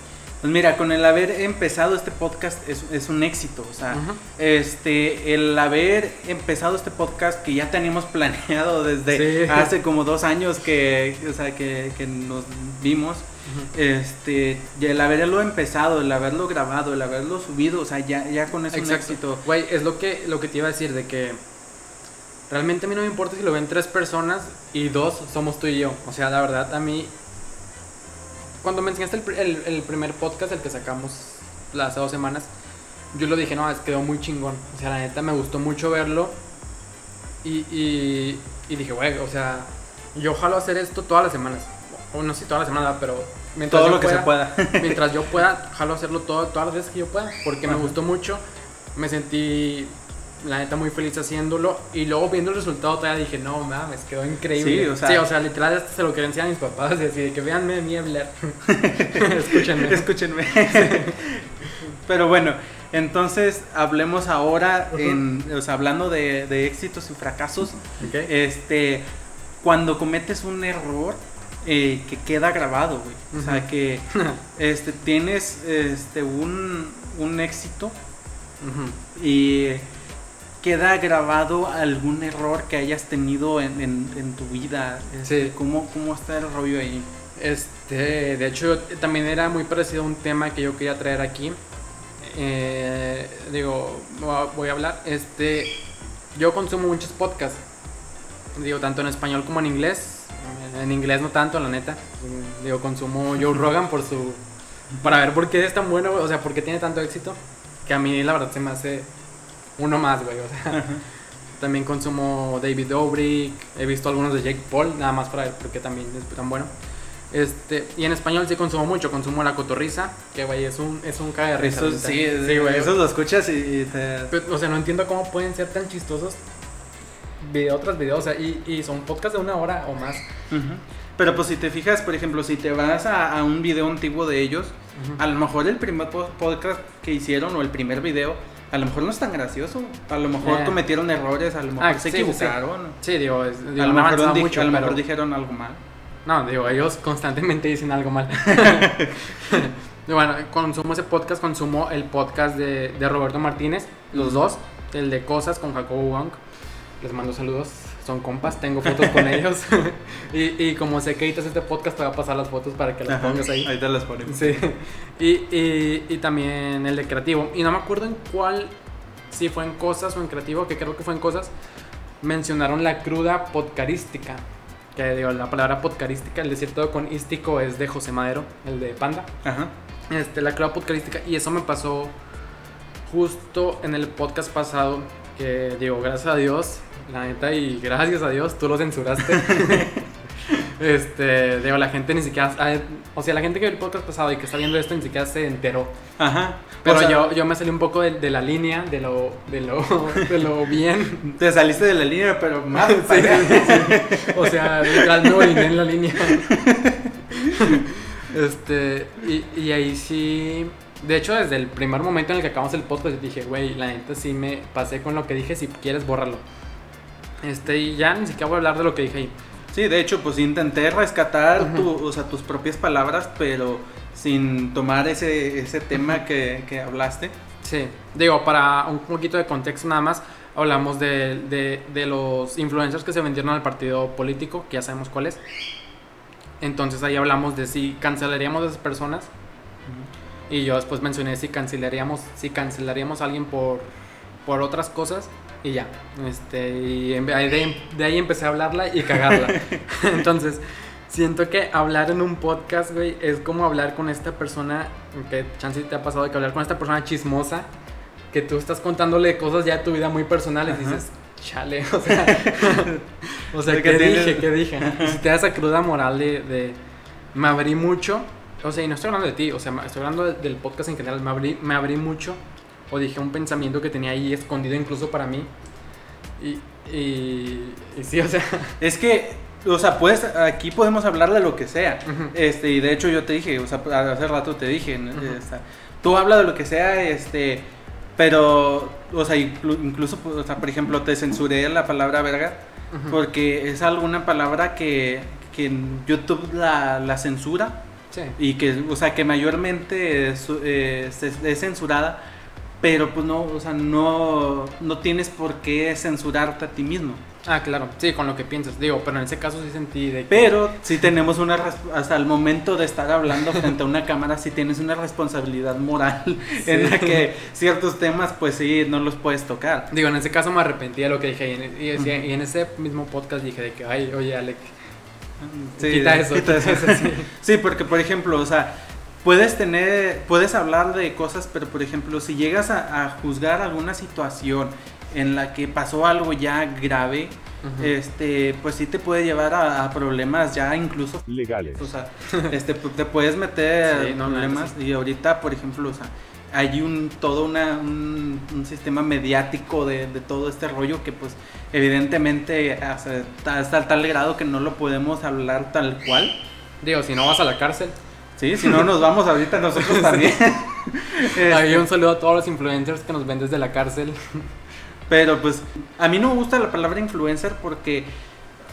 Pues mira, con el haber empezado este podcast es, es un éxito. O sea, este, el haber empezado este podcast que ya teníamos planeado desde Sí. hace como dos años que, o sea, que, que nos vimos. Este, y el haberlo empezado, el haberlo grabado, el haberlo subido, o sea, ya, ya con eso es un éxito. Güey, es lo que, lo que te iba a decir, de que realmente a mí no me importa si lo ven tres personas y dos somos tú y yo. O sea, la verdad, a mí, cuando me enseñaste el, el- el primer podcast, el que sacamos las hace dos semanas, yo lo dije, no, es quedó muy chingón. O sea, la neta me gustó mucho verlo. Y, y, y dije, güey, o sea, yo ojalá hacer esto todas las semanas. O no sé si todas las semanas, pero mientras Todo yo lo que se pueda. mientras yo pueda, jalo hacerlo todo, todas las veces que yo pueda, porque me gustó mucho, me sentí, la neta, muy feliz haciéndolo, y luego viendo el resultado todavía dije, no mames, quedó increíble. Sí, o sea- literal hasta se lo quería enseñar a mis papás, y así de que véanme a mí hablar. Escúchenme. Escúchenme. Pero bueno, entonces hablemos ahora, en, o sea, hablando de, de éxitos y fracasos. Este, cuando cometes un error eh, que queda grabado, güey. O sea, que este, tienes este, un, un éxito y queda grabado algún error que hayas tenido en, en- en tu vida. Este, Sí. ¿cómo, ¿Cómo está el rollo ahí? Este, de hecho, también era muy parecido a un tema que yo quería traer aquí. Eh, digo, voy a- hablar. Este, yo consumo muchos podcasts. digo, tanto en español como en inglés. En inglés no tanto, la neta. Digo, consumo Joe Rogan por su... Para ver por qué es tan bueno, o sea, por qué tiene tanto éxito. Que a mí la verdad se me hace uno más, güey. O sea, también consumo David Dobrik. He visto algunos de Jake Paul, nada más para ver por qué también es tan bueno. Este, y en español sí consumo mucho, consumo la cotorriza, que güey, es un, es un caga de risa. Eso, sí, sí, güey. eso lo escuchas y, te... Pero, O sea, no entiendo cómo pueden ser tan chistosos video tras video, o sea, y, y son podcasts de una hora o más. Ujú. Pero pues si te fijas, por ejemplo, si te vas a, a un video antiguo de ellos, Ujú. a lo mejor el primer po- podcast que hicieron o el primer video, a lo mejor no es tan gracioso. A lo mejor Eh. cometieron errores, a lo mejor Ah, se sí, sí, sí. equivocaron. Sí, digo, A lo, mejor, avanzaba di- mucho, a lo pero- mejor dijeron algo mal. No, digo, ellos constantemente dicen algo mal. Bueno, consumo ese podcast, consumo el podcast de, de Roberto Martínez, los dos, el de Cosas con Jacobo Wong. Les mando saludos, son compas, tengo fotos con ellos. y, y como sé que editas este podcast, te voy a pasar las fotos para que las Ajá, pongas ahí. Ahí te las ponemos. Sí. Y, y, y también el de creativo. Y no me acuerdo en cuál, si fue en cosas o en creativo, que creo que fue en cosas, mencionaron la cruda podcarística. Que digo, la palabra podcarística, el decir todo con ístico es de José Madero, el de Panda. Ajá. Este, la cruda podcarística. Y eso me pasó justo en el podcast pasado. Que digo, gracias a Dios, la neta, y gracias a Dios, tú lo censuraste. Este, digo, la gente ni siquiera, o sea, la gente que vio el podcast pasado y que está viendo esto ni siquiera se enteró. Ajá. Pero O sea, yo, yo me salí un poco de, de la línea, de lo, de lo, de lo bien. Te saliste de la línea, pero más. Sí, sí. O sea, literal me oriné en la línea. Este, y, y ahí sí. De hecho, desde el primer momento en el que acabamos el podcast, dije, güey, la neta sí me pasé con lo que dije, si quieres, bórralo. Este, y ya ni siquiera voy a hablar de lo que dije ahí. Sí, de hecho, pues intenté rescatar Ujú. tu- o sea, tus propias palabras, pero sin tomar ese, ese tema que, que hablaste. Sí, digo, para un poquito de contexto nada más, hablamos de, de, de los influencers que se vendieron al partido político, que ya sabemos cuál es. Entonces ahí hablamos de si cancelaríamos a esas personas. Y yo después mencioné si cancelaríamos, si cancelaríamos a alguien por, por otras cosas. Y ya. Este, y de, de ahí empecé a hablarla y cagarla. Entonces, siento que hablar en un podcast, güey, es como hablar con esta persona, que chance te ha pasado que hablar con esta persona chismosa, que tú estás contándole cosas ya de tu vida muy personales y dices, chale, o sea, o sea, ¿qué dije? ¿Qué dije? Si te da esa cruda moral de, de, me abrí mucho, o sea, y no estoy hablando de ti, o sea, estoy hablando de- del podcast en general, me abrí, me abrí mucho, o dije un pensamiento que tenía ahí escondido incluso para mí, y, y, y sí, o sea, Es que, o sea, pues aquí podemos hablar de lo que sea. Ujú. Este, y de hecho yo te dije, o sea, hace rato te dije, ¿no? Ujú. Esta, tú habla de lo que sea, este, pero, o sea, inclu- incluso, o sea, por ejemplo, te censuré la palabra verga, Ujú. porque es alguna palabra que, que YouTube la, la censura sí. y que, o sea, que mayormente es, es- es censurada, pero pues no, o sea, no, no tienes por qué censurarte a ti mismo. Ah, claro, sí, con lo que piensas, digo, pero en ese caso sí sentí de que... Pero sí tenemos una, hasta el momento de estar hablando frente a una cámara, sí tienes una responsabilidad moral en la que ciertos temas, pues sí, no los puedes tocar. Digo, en ese caso me arrepentí de lo que dije. Y en, y decía- y en ese mismo podcast dije de que, ay, oye, Alec, Sí, quita eso, quita quita eso. eso, sí. Sí, porque por ejemplo, o sea, puedes tener, puedes hablar de cosas, pero por ejemplo, si llegas a, a juzgar alguna situación en la que pasó algo ya grave, este, pues sí te puede llevar a, a problemas ya incluso Legales. O sea, este, te puedes meter Sí, no, problemas y ahorita, por ejemplo, o sea, hay un todo una, un, un sistema mediático de, de todo este rollo que pues evidentemente hasta, hasta tal grado que no lo podemos hablar tal cual. Digo, si no vas a la cárcel. Sí, si no nos vamos ahorita nosotros también. Este, Ahí un saludo a todos los influencers que nos ven desde la cárcel. Pero pues a mí no me gusta la palabra influencer porque,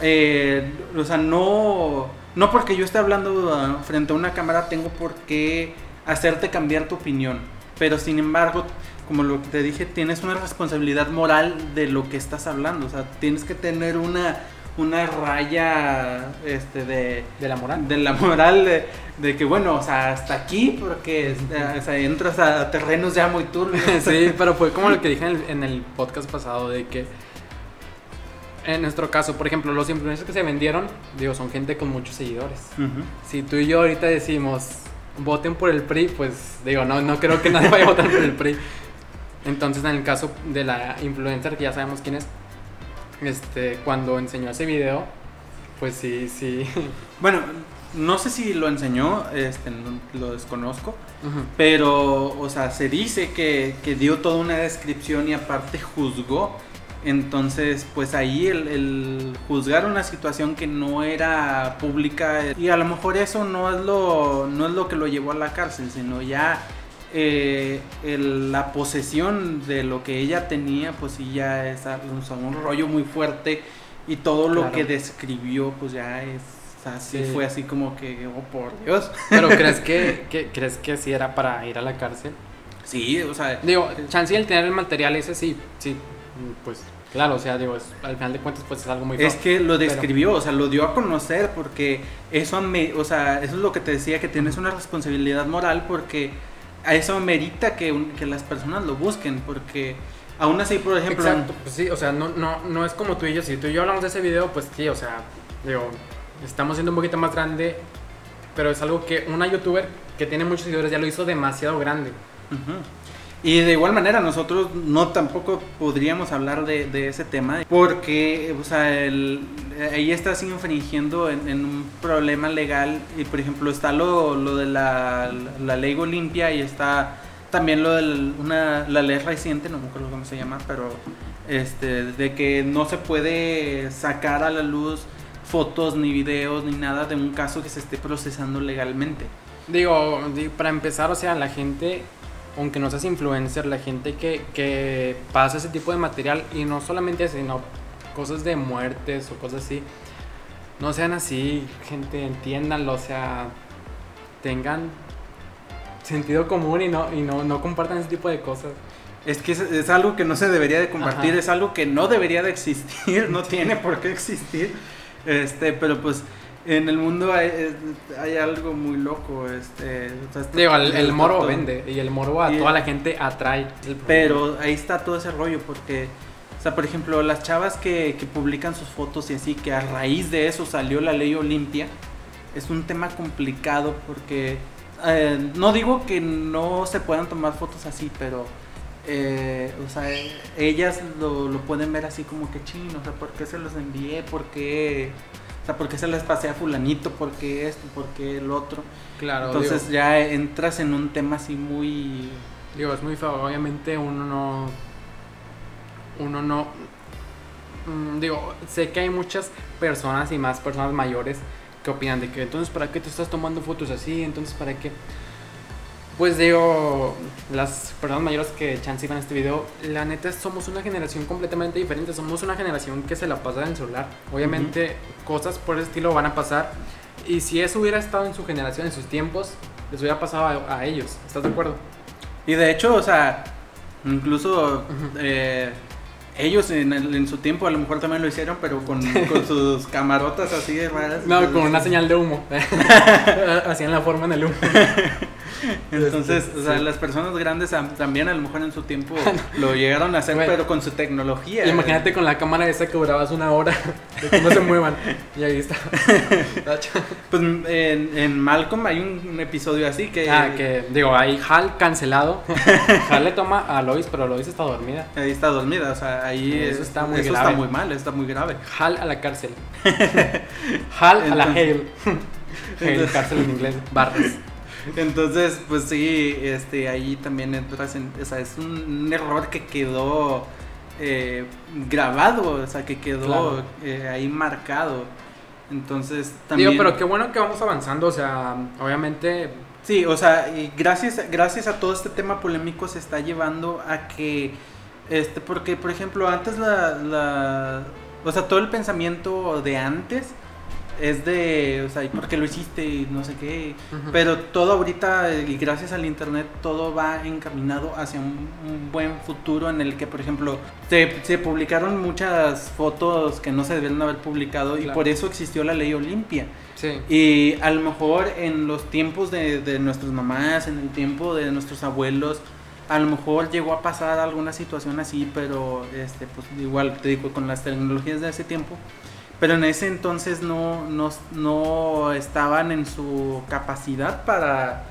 eh, o sea, no, no porque yo esté hablando ah, frente a una cámara tengo por qué hacerte cambiar tu opinión. Pero sin embargo, como lo que te dije, tienes una responsabilidad moral de lo que estás hablando. O sea, tienes que tener una, una raya este, de, De la moral. de la moral de, de que, bueno, o sea, hasta aquí porque o sea, entras a terrenos ya muy turbios. sí, pero fue como lo que dije en el, en el podcast pasado de que en nuestro caso, por ejemplo, los influencers que se vendieron, digo, son gente con muchos seguidores. Si tú y yo ahorita decimos, voten por el PRI, pues digo, no, no creo que nadie vaya a votar por el PRI. Entonces, en el caso de la influencer, que ya sabemos quién es, este, cuando enseñó ese video, pues sí, sí. Bueno, no sé si lo enseñó, este, lo desconozco, pero, o sea, se dice que, que dio toda una descripción y aparte juzgó. Entonces, pues ahí el, el juzgar una situación que no era pública y a lo mejor eso no es lo, no es lo que lo llevó a la cárcel, sino ya eh, el- la posesión de lo que ella tenía, pues sí ya es a- o sea, un rollo muy fuerte y todo lo que describió, pues ya es así, Sí. fue así como que, oh por Dios. Pero ¿crees que, que- crees que sí era para ir a la cárcel? Sí, o sea, Digo, chance el tener el material ese sí, sí, pues claro, o sea, digo, es- al final de cuentas pues es algo muy feo. Es que lo Pero- describió, o sea, lo dio a conocer porque eso, me, o sea, eso es lo que te decía, que tienes una responsabilidad moral porque a eso merita que, un- que las personas lo busquen, porque aún así, por ejemplo, Exacto, pues sí, o sea, no, no, no es como tú y yo, si tú y yo hablamos de ese video, pues sí, o sea, digo, estamos siendo un poquito más grande, pero es algo que una youtuber que tiene muchos seguidores ya lo hizo demasiado grande. Ujú. Y de igual manera nosotros no tampoco podríamos hablar de, ese tema porque, o sea, el- ahí estás infringiendo en, en un problema legal y por ejemplo está lo, lo de la, la ley Olimpia y está también lo de una, la ley reciente, no me acuerdo cómo se llama, pero este, de que no se puede sacar a la luz fotos ni videos ni nada de un caso que se esté procesando legalmente. Digo, di- para empezar, o sea, la gente, aunque no seas influencer, la gente que, que pasa ese tipo de material, y no solamente eso, sino cosas de muertes o cosas así, no sean así, gente, entiéndanlo, o sea, tengan sentido común y no, y no, no compartan ese tipo de cosas. Es que es, es algo que no se debería de compartir, Ajá. es algo que no debería de existir, no tiene por qué existir. Este, pero pues en el mundo hay, algo muy loco, este, o sea, está- Digo, el, el morbo todo. vende, y el morbo a Y- toda la gente atrae. Pero ahí está todo ese rollo porque o sea, por ejemplo, las chavas que, que publican sus fotos y así, que a raíz de eso salió la ley Olimpia, es un tema complicado porque eh, no digo que no se puedan tomar fotos así, pero eh, o sea, ellas lo, lo pueden ver así como que chino, o sea, ¿por qué se los envié? ¿Por qué? O sea, ¿por qué se les pasé a fulanito? ¿Por qué esto? ¿Por qué el otro? Claro, Entonces digo, ya entras en un tema así muy... digo, es muy feo. Obviamente uno no. Uno no. mm, digo, sé que hay muchas personas y más personas mayores que opinan de que entonces para qué te estás tomando fotos así, entonces para qué. Pues digo, las personas mayores que chance iban a este video, la neta somos una generación completamente diferente, somos una generación que se la pasa en el celular. Obviamente cosas por ese estilo van a pasar y si eso hubiera estado en su generación, en sus tiempos, les hubiera pasado a, a ellos. ¿Estás de acuerdo? Y de hecho, o sea, incluso eh, ellos en, el- en su tiempo a lo mejor también lo hicieron, pero con, con sus camarotas así de raras. No, con una señal de humo. Hacían la forma en el humo. Entonces, o sea, Sí. las personas grandes am- también a lo mejor en su tiempo lo llegaron a hacer, Bueno. pero con su tecnología. Imagínate con la cámara esa que grabas una hora de que no se muevan. Y ahí está. Pues en, en Malcolm hay un, un episodio así que, Ah, que digo, ahí Hal cancelado. Hal le toma a Lois, pero Lois está dormida. ahí está dormida. O sea, ahí Eso es- está muy eso grave. está muy mal, está muy grave. Hal a la cárcel. Hal a la Hale. Hale, cárcel en inglés. Barras. Entonces, pues sí, este, ahí también entras en, o sea, es un, un error que quedó eh, grabado, o sea, que quedó Claro. eh, ahí marcado. Entonces, también... Digo, pero qué bueno que vamos avanzando. O sea, obviamente. Sí, o sea, y gracias, gracias a todo este tema polémico se está llevando a que, este, porque, por ejemplo, antes la, la, o sea, todo el pensamiento de antes es de, o sea, ¿y por qué lo hiciste? Y no sé qué. Pero todo ahorita, y gracias al internet, todo va encaminado hacia un, un buen futuro en el que, por ejemplo, se, se publicaron muchas fotos que no se debieron haber publicado y por eso existió la ley Olimpia. Sí. Y a lo mejor en los tiempos de, de nuestras mamás, en el tiempo de nuestros abuelos, a lo mejor llegó a pasar alguna situación así, pero este, pues igual te digo, con las tecnologías de ese tiempo. Pero en ese entonces no, no, no estaban en su capacidad para,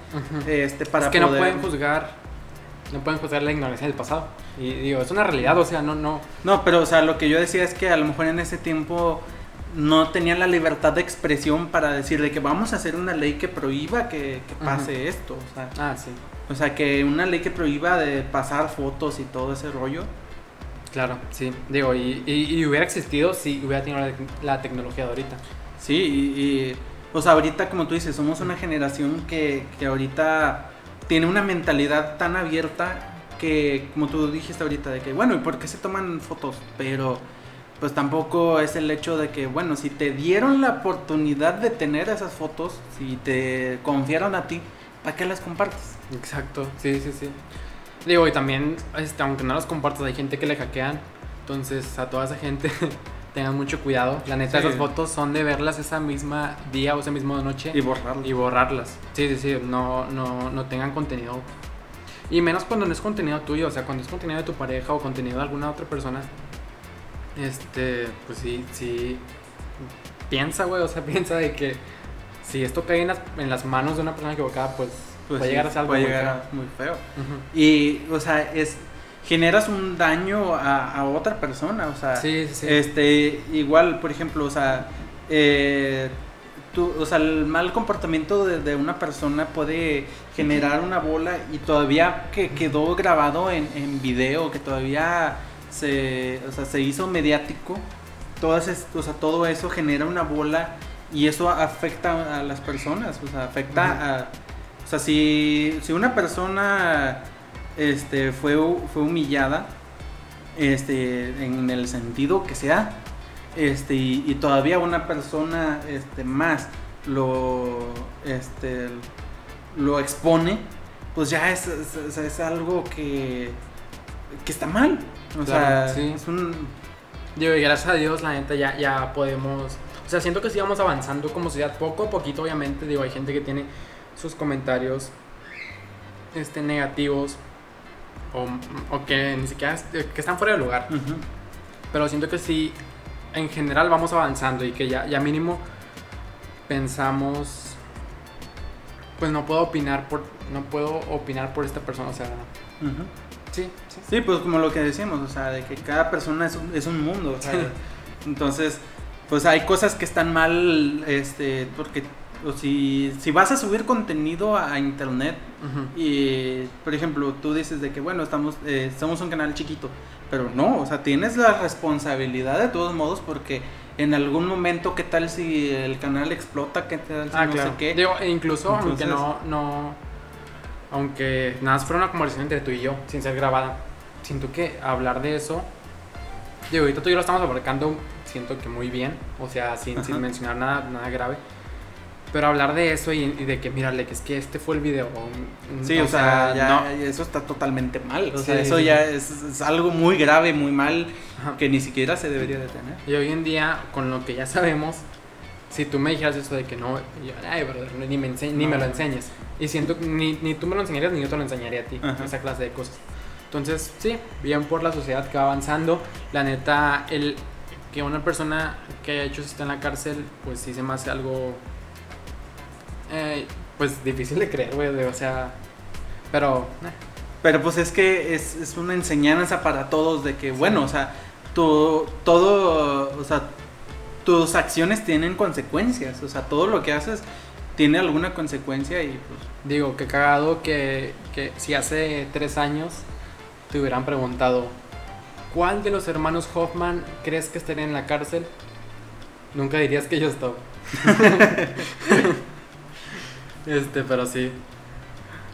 este, para es que no pueden juzgar, no pueden juzgar la ignorancia del pasado. Y digo, es una realidad, o sea, no, no. No, pero o sea, lo que yo decía es que a lo mejor en ese tiempo no tenían la libertad de expresión para decir de que vamos a hacer una ley que prohíba que, que pase esto. O sea, Ah, sí, o sea, que una ley que prohíba de pasar fotos y todo ese rollo. Claro, sí. Digo, y, y, y hubiera existido si hubiera tenido la, la tecnología de ahorita. Sí, y, y, o sea, ahorita como tú dices, somos una generación que, que ahorita tiene una mentalidad tan abierta que, como tú dijiste ahorita, de que, bueno, ¿y por qué se toman fotos? Pero, pues tampoco es el hecho de que, bueno, si te dieron la oportunidad de tener esas fotos, si te confiaron a ti, ¿para qué las compartes? Exacto, sí, sí, sí. Digo, y también, este, aunque no los compartas, hay gente que le hackean. Entonces, a toda esa gente, tengan mucho cuidado. La neta, Sí. esas fotos son de verlas esa misma día o esa misma noche Y borrarlo. y borrarlas. Sí, sí, sí, no, no, no tengan contenido. Y menos cuando no es contenido tuyo, o sea, cuando es contenido de tu pareja o contenido de alguna otra persona. Este, pues sí, sí. Piensa, güey, o sea, piensa de que si esto cae en las, en las manos de una persona equivocada, pues, Pues puede llegar a ser algo puede muy llegar feo. a- muy feo. Y, o sea, es generas un daño a, a otra persona, o sea, Sí, sí, sí. este, igual, por ejemplo, o sea, eh, tú, o sea, el mal comportamiento de, de una persona puede generar una bola y todavía que quedó grabado en, en video, que todavía se, o sea, se hizo mediático, todas es- o sea, todo eso genera una bola y eso afecta a las personas, o sea, afecta a, o sea, si, si una persona este, fue, fue humillada, este, en el sentido que sea, este, y, y todavía una persona este, más lo, este, lo expone, pues ya es, es- algo que, que está mal. O Claro, sea, sí. es un... Digo, y gracias a Dios, la neta, ya, ya podemos. O sea, siento que sí vamos avanzando como sociedad, poco a poquito, obviamente. Digo, hay gente que tiene sus comentarios este, negativos o, o que ni siquiera que están fuera de lugar. Ujú. Pero siento que sí, en general vamos avanzando y que ya, ya mínimo pensamos. Pues no puedo opinar por. No puedo opinar por esta persona. O sea, Ujú. sí, sí. Sí, pues como lo que decíamos, o sea, de que cada persona es un, es un mundo, o sea, Sí. entonces, pues hay cosas que están mal, este, porque, o si, si vas a subir contenido a, a internet, y, por ejemplo, tú dices de que, bueno, estamos, eh, somos un canal chiquito, pero no, o sea, tienes la responsabilidad de todos modos, porque en algún momento, ¿qué tal si el canal explota? ¿Qué tal si Ah, no claro. sé qué? Digo, e incluso aunque no, no, aunque nada más fuera una conversación entre tú y yo, sin ser grabada, siento que hablar de eso, digo, ahorita tú y yo lo estamos abarcando, siento que muy bien, o sea, sin, sin mencionar nada, nada grave, pero hablar de eso y, y de que, mírale, que es que este fue el video. Sí, o o sea, ya, no. eso está totalmente mal. O Sí, sea, eso sí. ya es, es algo muy grave, muy mal, Ajá. que ni siquiera se debería de tener. Y hoy en día, con lo que ya sabemos, si tú me dijeras eso de que no, yo, ay, brother, ni me, ense- ni me lo enseñes. Y siento que ni, ni tú me lo enseñarías ni yo te lo enseñaría a ti, Ajá. esa clase de cosas. Entonces, sí, bien por la sociedad que va avanzando. La neta, el que una persona que haya hecho esto en la cárcel, pues sí se me hace algo, eh, pues difícil de creer, güey, o sea, pero... eh, Pero pues es que es, es una enseñanza para todos de que, bueno, o sea, tu, todo, o sea, tus acciones tienen consecuencias. O sea, todo lo que haces tiene alguna consecuencia y pues... Digo, que cagado que, que si hace tres años te hubieran preguntado, ¿cuál de los hermanos Hoffman crees que estaría en la cárcel? Nunca dirías que yo estaba. este, pero sí.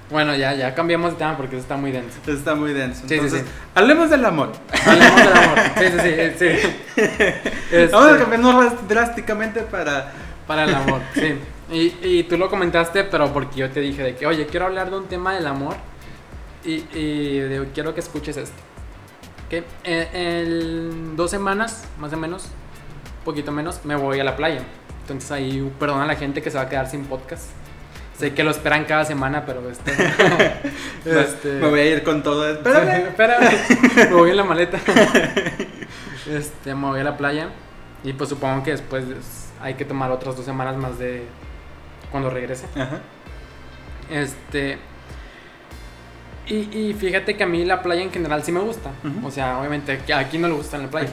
Bueno, ya, ya cambiamos de tema porque eso está muy denso. Está muy denso. Sí, sí, Entonces, sí. hablemos del amor. Hablemos del amor. Sí, sí, sí. sí. Este, Vamos a cambiarnos drásticamente para... Para el amor, sí. Y, y tú lo comentaste, pero porque yo te dije de que, oye, quiero hablar de un tema del amor y, y digo, quiero que escuches esto. Que en dos semanas, más o menos, poquito menos, me voy a la playa. Entonces ahí, perdona a la gente que se va a quedar sin podcast. Sé que lo esperan cada semana, pero este. este Me voy a ir con todo. Espérame. Espérame. me voy en la maleta. este, me voy a la playa. Y pues supongo que después hay que tomar otras dos semanas más de cuando regrese. Ajá. Este. Y, y fíjate que a mí la playa en general sí me gusta. O sea, obviamente, aquí no le gusta en la playa.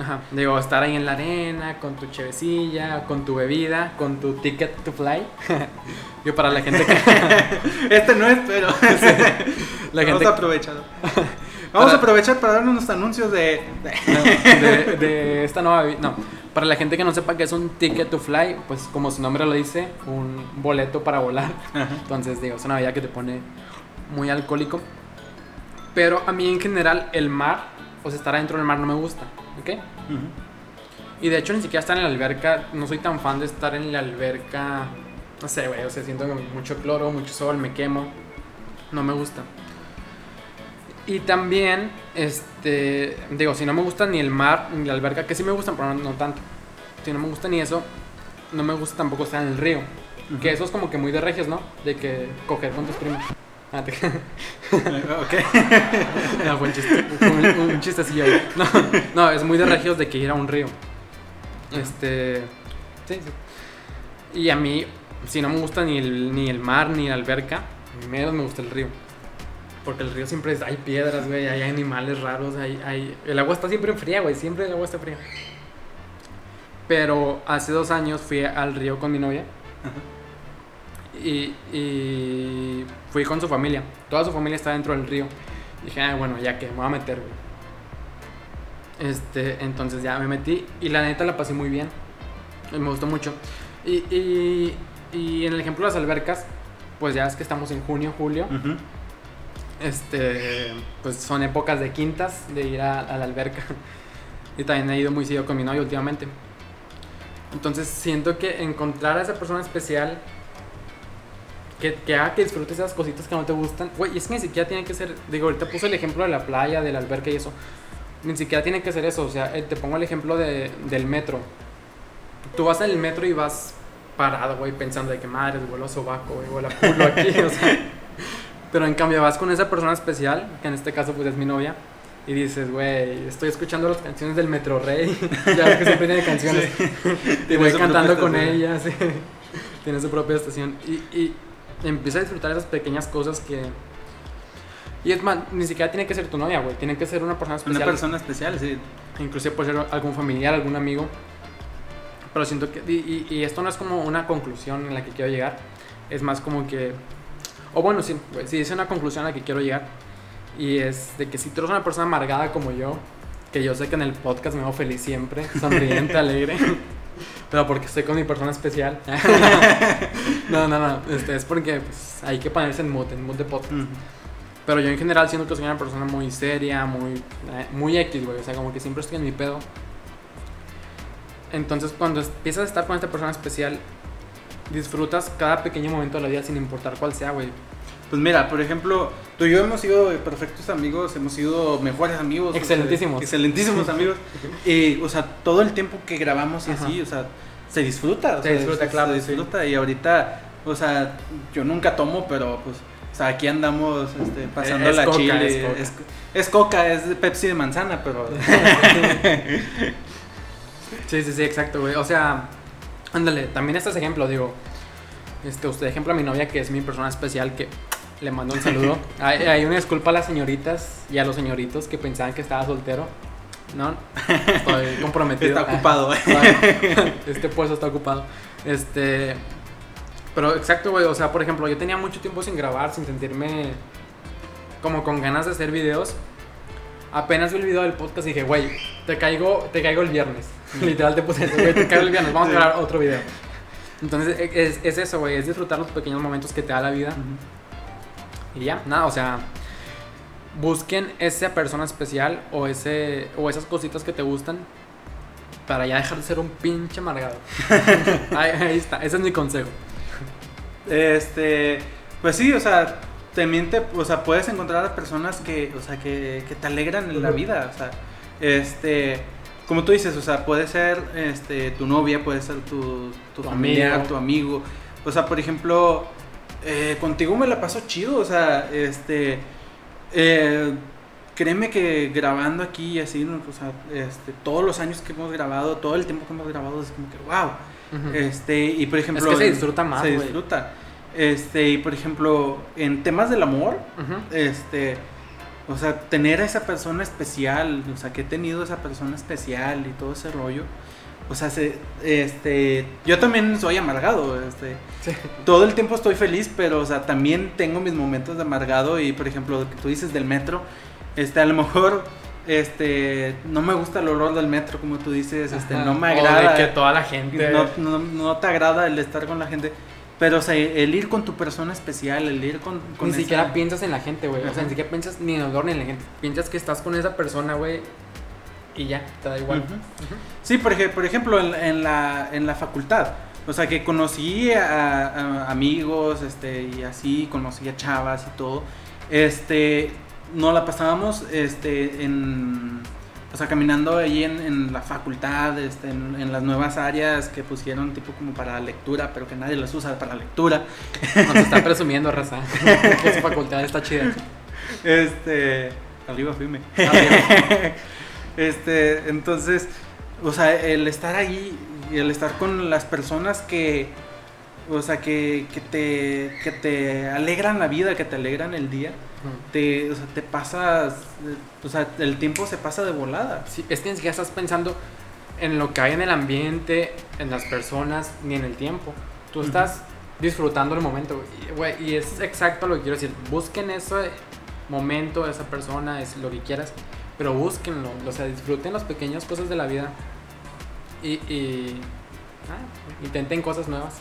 Ajá. Digo, estar ahí en la arena, con tu chevecilla, con tu bebida, con tu ticket to fly. Yo para la gente que. Este no es, pero. la Vamos gente a aprovechar. Vamos Para- a aprovechar para dar unos anuncios de. de, de esta nueva No, para la gente que no sepa que es un ticket to fly, pues como su nombre lo dice, un boleto para volar. Ajá. Entonces, digo, es una bebida que te pone muy alcohólico. Pero a mí en general el mar, o sea, estar adentro del mar no me gusta, ¿ok? Y de hecho ni siquiera estar en la alberca, no soy tan fan de estar en la alberca, no sé, güey, o sea, siento mucho cloro, mucho sol, me quemo, no me gusta. Y también, este, digo, si no me gusta ni el mar ni la alberca, que sí me gustan, pero no, no tanto. Si no me gusta ni eso, no me gusta tampoco estar en el río. Que eso es como que muy de regios, ¿no? De que coger con tus primos. Ah, te- ok. no, fue un chiste. Un, ahí. No, no, es muy de regios de que ir a un río. Este. Sí, sí. Y a mí, si no me gusta ni el, ni el mar ni la alberca, menos me gusta el río. Porque el río siempre es, hay piedras, güey, hay animales raros, hay, hay, el agua está siempre fría, güey, siempre el agua está fría. Pero hace dos años fui al río con mi novia y, y fui con su familia. Toda su familia está dentro del río. dije, ah, bueno, ya que me voy a meter, güey. Este, entonces ya me metí y la neta la pasé muy bien. Me gustó mucho. Y, y, y en el ejemplo de las albercas, pues ya es que estamos en junio, julio. Este, pues son épocas de quintas, de ir a, a la alberca. Y también he ido muy seguido con mi novio últimamente. Entonces siento que encontrar a esa persona especial que, que haga que disfrutes esas cositas que no te gustan. Güey, es que ni siquiera tiene que ser. Digo, ahorita puse el ejemplo de la playa, de la alberca y eso. Ni siquiera tiene que ser eso. O sea, eh, te pongo el ejemplo de, del metro. Tú vas en el metro y vas parado, güey, pensando de que madre, vuelo a sobaco, güey, vuelo a culo aquí, o sea. Pero en cambio vas con esa persona especial, que en este caso pues es mi novia, y dices, güey, estoy escuchando las canciones del Metro Rey, ya ves que siempre tiene canciones, y Tiene voy cantando con ella, sí. tiene su propia estación, y, y empieza a disfrutar esas pequeñas cosas que... Y es más, ni siquiera tiene que ser tu novia, güey, tiene que ser una persona especial. Una persona especial, sí. Inclusive puede ser algún familiar, algún amigo. Pero siento que... Y, y- y esto no es como una conclusión en la que quiero llegar. Es más como que... O bueno, sí, pues, sí, es una conclusión a la que quiero llegar. Y es de que si tú eres una persona amargada como yo, que yo sé que en el podcast me veo feliz siempre, sonriente, alegre. Pero porque estoy con mi persona especial. no, no, no. Este, es porque pues, hay que ponerse en mood, en mood de podcast. Pero yo en general siento que soy una persona muy seria, muy, eh, muy X, güey. O sea, como que siempre estoy en mi pedo. Entonces, cuando empiezas a estar con esta persona especial, disfrutas cada pequeño momento de la vida sin importar cuál sea, güey. Pues mira, por ejemplo, tú y yo hemos sido perfectos amigos, hemos sido mejores amigos. Excelentísimos. o sea, excelentísimos amigos. Y, o sea, todo el tiempo que grabamos y Ajá. así, o sea, se disfruta. o Se sea, disfruta, claro, Se sí. disfruta. Y ahorita, o sea, yo nunca tomo, pero pues, o sea, aquí andamos este, pasando Es la coca, chile. es coca. Es, es coca, es Pepsi de manzana, pero. Sí, sí, sí, exacto, güey. O sea, ándale, también este es ejemplo, digo. Este, usted ejemplo a mi novia, que es mi persona especial, que le mando un saludo. hay, hay una disculpa a las señoritas y a los señoritos que pensaban que estaba soltero. No, estoy comprometido. Está ocupado, ¿eh? Este puesto está ocupado. Este. Pero exacto, güey. O sea, por ejemplo, yo tenía mucho tiempo sin grabar, sin sentirme como con ganas de hacer videos. Apenas vi el video del podcast y dije, güey, te caigo, te caigo el viernes. Literal te puse güey, te caigo el viernes, vamos a grabar otro video. Entonces, e- es, es eso, güey, es disfrutar los pequeños momentos que te da la vida. Y ya, nada, o sea, busquen esa persona especial o, ese, o esas cositas que te gustan para ya dejar de ser un pinche amargado. ahí, ahí está, ese es mi consejo. Este, pues sí, o sea, también te, o sea, puedes encontrar a personas que, o sea, que, que te alegran en la vida, o sea, este, como tú dices, o sea, puede ser, este, tu novia, puede ser tu, tu Tu familiar, amigo. tu amigo, o sea, por ejemplo, Eh, contigo me la paso chido, o sea, este, eh, créeme que grabando aquí y así, ¿no? o sea, este, todos los años que hemos grabado, todo el tiempo que hemos grabado, es como que, wow. Este, y por ejemplo. Es que se disfruta más, Se disfruta. Este, y por ejemplo, en temas del amor, este, o sea, tener a esa persona especial, o sea, que he tenido esa persona especial y todo ese rollo. O sea, se, este, yo también soy amargado, este, Sí. todo el tiempo estoy feliz, pero, o sea, también tengo mis momentos de amargado y, por ejemplo, lo que tú dices del metro, este, a lo mejor, este, no me gusta el olor del metro, como tú dices, este, Ajá. no me O de agrada. que toda la gente. No, no, no te agrada el estar con la gente. Pero, o sea, el ir con tu persona especial, el ir con. con ni esa- siquiera piensas en la gente, güey. O sea, ni siquiera piensas ni en el olor ni en la gente. Piensas que estás con esa persona, güey. Y ya, te da igual. Ujú. Sí, por, ej- por ejemplo, en, en la, en la facultad. O sea, que conocí a, a amigos, este, y así, conocí a chavas y todo. Este, nos la pasábamos, este, en, o sea, caminando ahí en, en la facultad, este, en, en las nuevas áreas que pusieron tipo como para lectura, pero que nadie las usa para lectura. Nos está presumiendo, raza. que su facultad está chida. Este, arriba firme. Arriba. Este, entonces, o sea, el estar ahí y el estar con las personas que, o sea, que, que te, que te alegran la vida, que te alegran el día, te, o sea, te pasas, o sea, el tiempo se pasa de volada. Sí, es que ni siquiera estás pensando en lo que hay en el ambiente, en las personas, ni en el tiempo. Tú estás disfrutando el momento, güey. Y es exacto lo que quiero decir. Busquen ese momento, esa persona, es lo que quieras, pero búsquenlo. O sea, disfruten las pequeñas cosas de la vida y, y ah, intenten cosas nuevas.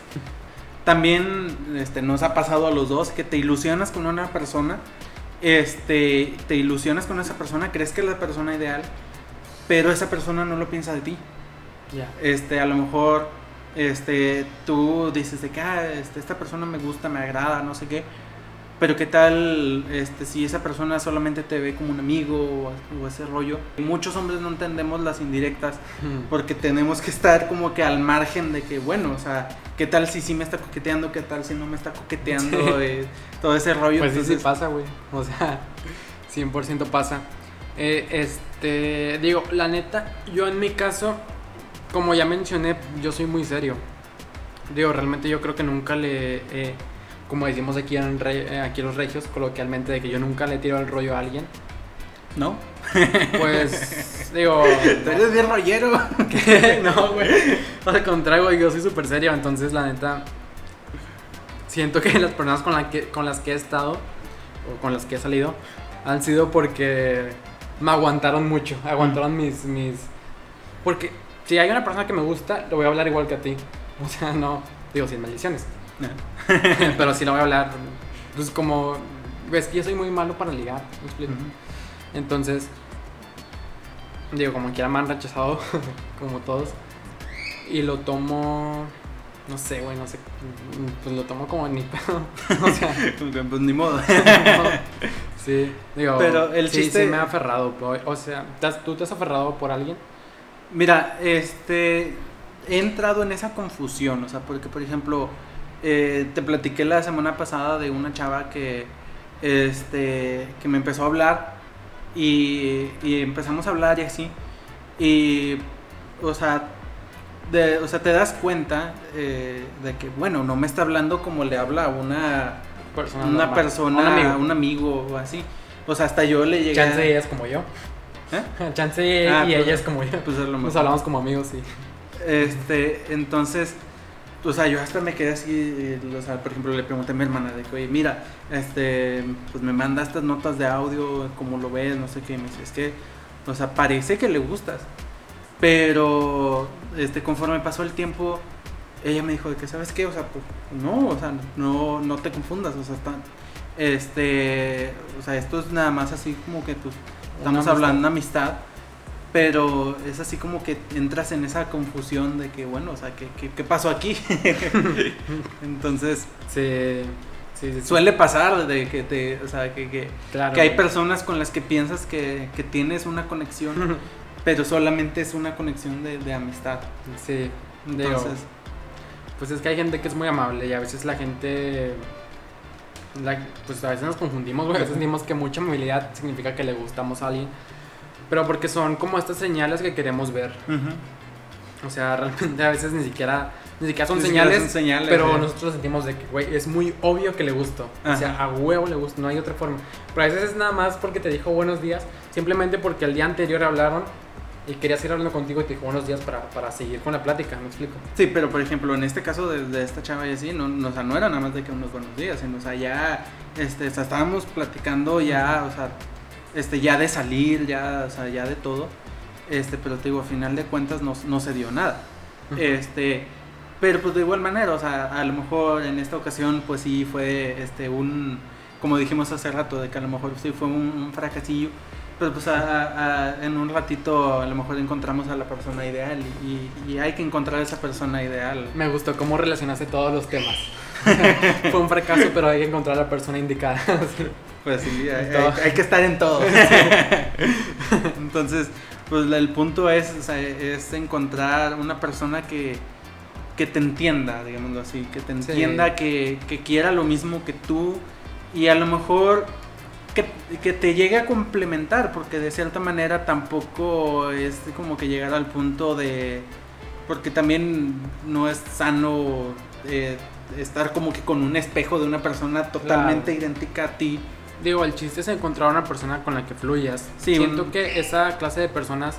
También este, nos ha pasado a los dos que te ilusionas con una persona, este, te ilusionas con esa persona, crees que es la persona ideal, pero esa persona no lo piensa de ti. Ya. Este, a lo mejor, este, tú dices de que, ah, este, esta persona me gusta, me agrada, no sé qué. Pero qué tal, este, si esa persona solamente te ve como un amigo o, o ese rollo. Muchos hombres no entendemos las indirectas porque tenemos que estar como que al margen de que, bueno, o sea, qué tal si sí me está coqueteando, qué tal si no me está coqueteando, Sí. eh, todo ese rollo. Pues sí, sí Entonces, pasa, güey. O sea, 100% pasa. Eh, este, digo, la neta, yo en mi caso, como ya mencioné, yo soy muy serio. Digo, realmente yo creo que nunca le, eh, como decimos aquí en re- eh, aquí los regios, coloquialmente, de que yo nunca le tiro el rollo a alguien. ¿no? Pues, digo, Tú eres bien rollero. que no, güey. Al contrario, güey, yo soy súper serio. Entonces, la neta, siento que las personas con, la que, con las que he estado o con las que he salido han sido porque me aguantaron mucho. Aguantaron mis, mis. Porque si hay una persona que me gusta, le voy a hablar igual que a ti. O sea, no. Digo, sin maldiciones. Pero sí le voy a hablar. Pues como. Ves que yo soy muy malo para ligar. ¿me explico? Entonces, digo, como quiera me han rechazado, como todos. Y lo tomo, no sé, güey, no sé. Pues lo tomo como ni pedo. O sea, pues ni modo. sí, digo. Pero el sí, chiste- sí me ha aferrado. O sea, ¿te has- ¿tú te has aferrado por alguien? Mira, este, he entrado en esa confusión, o sea, porque por ejemplo, eh, te platiqué la semana pasada de una chava que, este, que me empezó a hablar y, y empezamos a hablar y así, y, o sea, de- o sea, te das cuenta eh, de que, bueno, no me está hablando como le habla a una, Persona una normal. persona, Un amigo. un amigo o así. O sea, hasta yo le llegué a- Chance ella es como yo. ¿Eh? Chance Ah, y pues- ella es como yo. pues es lo Nos mejor. hablamos como amigos, sí. Este, entonces, o sea, yo hasta me quedé así, eh, o sea, por ejemplo, le pregunté a mi hermana de que, oye, mira, este, pues me manda estas notas de audio, como lo ves, no sé qué, me dice, es que, o sea, parece que le gustas, pero, este, conforme pasó el tiempo, ella me dijo de que, ¿sabes qué? O sea, pues, no, o sea, no, no te confundas, o sea, está, este, o sea, esto es nada más así como que, pues, estamos hablando de amistad, pero es así como que entras en esa confusión de que, bueno, o sea, ¿qué, qué, qué pasó aquí? Entonces, Sí, sí, sí. sí. suele pasar de que te, o sea, que, que, Claro, que hay personas con las que piensas que, que tienes una conexión, pero solamente es una conexión de, de amistad. Sí, digo, Entonces, Pues es que hay gente que es muy amable y a veces la gente la- pues a veces nos confundimos, güey. A veces decimos que mucha movilidad significa que le gustamos a alguien. Pero porque son como estas señales que queremos ver. Ujú. O sea, realmente a veces ni siquiera, ni siquiera son, Ni siquiera señales, son señales, pero nosotros sentimos de que, güey, es muy obvio que le gusto. O sea, Ajá. a huevo le gusta, no hay otra forma. Pero a veces es nada más porque te dijo buenos días, simplemente porque el día anterior hablaron y querías ir hablando contigo y te dijo buenos días para, para seguir con la plática, ¿me explico? Sí, pero por ejemplo, en este caso de, de esta chava y así, no, no, o sea, no era nada más de que unos buenos días, sino, o sea, ya, este, o sea, estábamos platicando ya, o sea, este, ya de salir, ya, o sea, ya de todo, este, pero te digo, a final de cuentas no, no se dio nada, este, pero pues de igual manera, o sea, a lo mejor en esta ocasión, pues sí fue, este, un, como dijimos hace rato, de que a lo mejor sí fue un, un fracasillo, pero pues a- a- a- en un ratito a lo mejor encontramos a la persona ideal y, y- y hay que encontrar a esa persona ideal. Me gustó cómo relacionaste todos los temas. Fue un fracaso, pero hay que encontrar a la persona indicada. Sí. Pues sí, hay, Todo. hay- hay que estar en todo. Entonces, pues el punto es, o sea, es encontrar una persona que, que te entienda, digámoslo así, que te Sí. entienda, que, que quiera lo mismo que tú y a lo mejor que, que te llegue a complementar, porque de cierta manera tampoco es como que llegar al punto de... Porque también no es sano eh, estar como que con un espejo de una persona totalmente idéntica a ti. Digo, el chiste es encontrar una persona con la que fluyas. Sí, Siento un- que esa clase de personas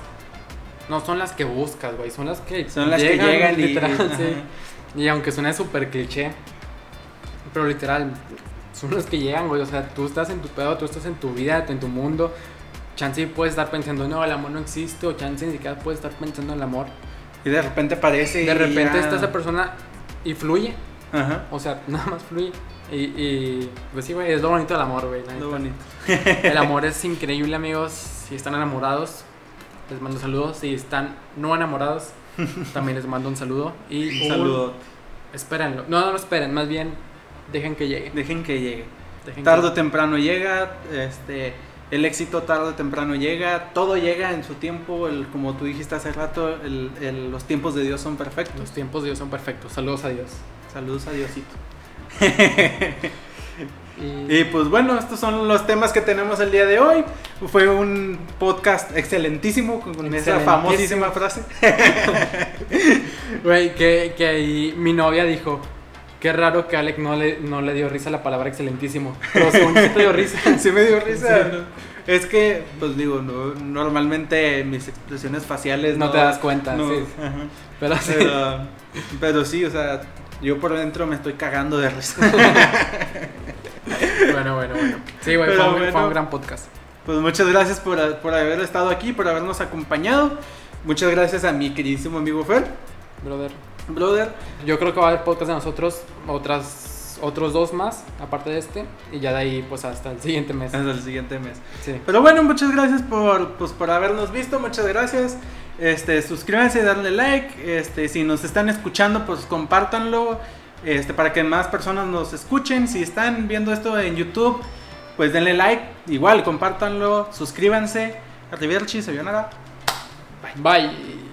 no son las que buscas, güey. Son las que Son las que llegan y- literal, ajá. sí. Y aunque suene súper cliché, pero literal, son los que llegan, güey. O sea, tú estás en tu pedo, tú estás en tu vida, en tu mundo. Chance puedes estar pensando, no, el amor no existe. O chance ni siquiera puedes estar pensando en el amor. Y de repente aparece. De y repente ya- está esa persona y fluye. Ajá. O sea, nada más fluye. Y, y pues sí, güey, es lo bonito del amor, güey. Lo bonito. El amor es increíble, amigos. Si están enamorados, les mando saludos. Si están no enamorados, también les mando un saludo. Y Un saludo. Espérenlo. No, no lo esperen, más bien dejen que llegue. Dejen que llegue. Dejen Tarde o temprano llega. Este. El éxito tarde o temprano llega. Todo llega en su tiempo. El, como tú dijiste hace rato, el- el- los tiempos de Dios son perfectos. Los tiempos de Dios son perfectos. Saludos a Dios. Saludos a Diosito. Y, Y pues bueno, estos son los temas que tenemos el día de hoy. Fue un podcast excelentísimo con esa famosísima frase. güey, que, que ahí mi novia dijo. Qué raro que Alec no le, no le dio risa la palabra excelentísimo. Pero según sí te dio risa. sí me dio risa. Sí. ¿no? Es que, pues digo, no- normalmente mis expresiones faciales No te das cuenta, no, sí. Pero sí. Pero, pero sí, o sea, yo por dentro me estoy cagando de risa. Bueno, bueno, bueno. Sí, güey, fue, un- fue bueno. un gran podcast. Pues muchas gracias por, por haber estado aquí, por habernos acompañado. Muchas gracias a mi queridísimo amigo Fer, Brother. brother. Yo creo que va a haber podcast de nosotros, otras, otros dos más, aparte de este, y ya de ahí, pues hasta el siguiente mes. Hasta el siguiente mes. Sí. Pero bueno, muchas gracias por, pues, por habernos visto, muchas gracias. Este, suscríbanse, darle like. Este, si nos están escuchando, pues compártanlo. Este, para que más personas nos escuchen. Si están viendo esto en YouTube, pues denle like. Igual, compártanlo, suscríbanse. Arrivederci, sayonara. Bye.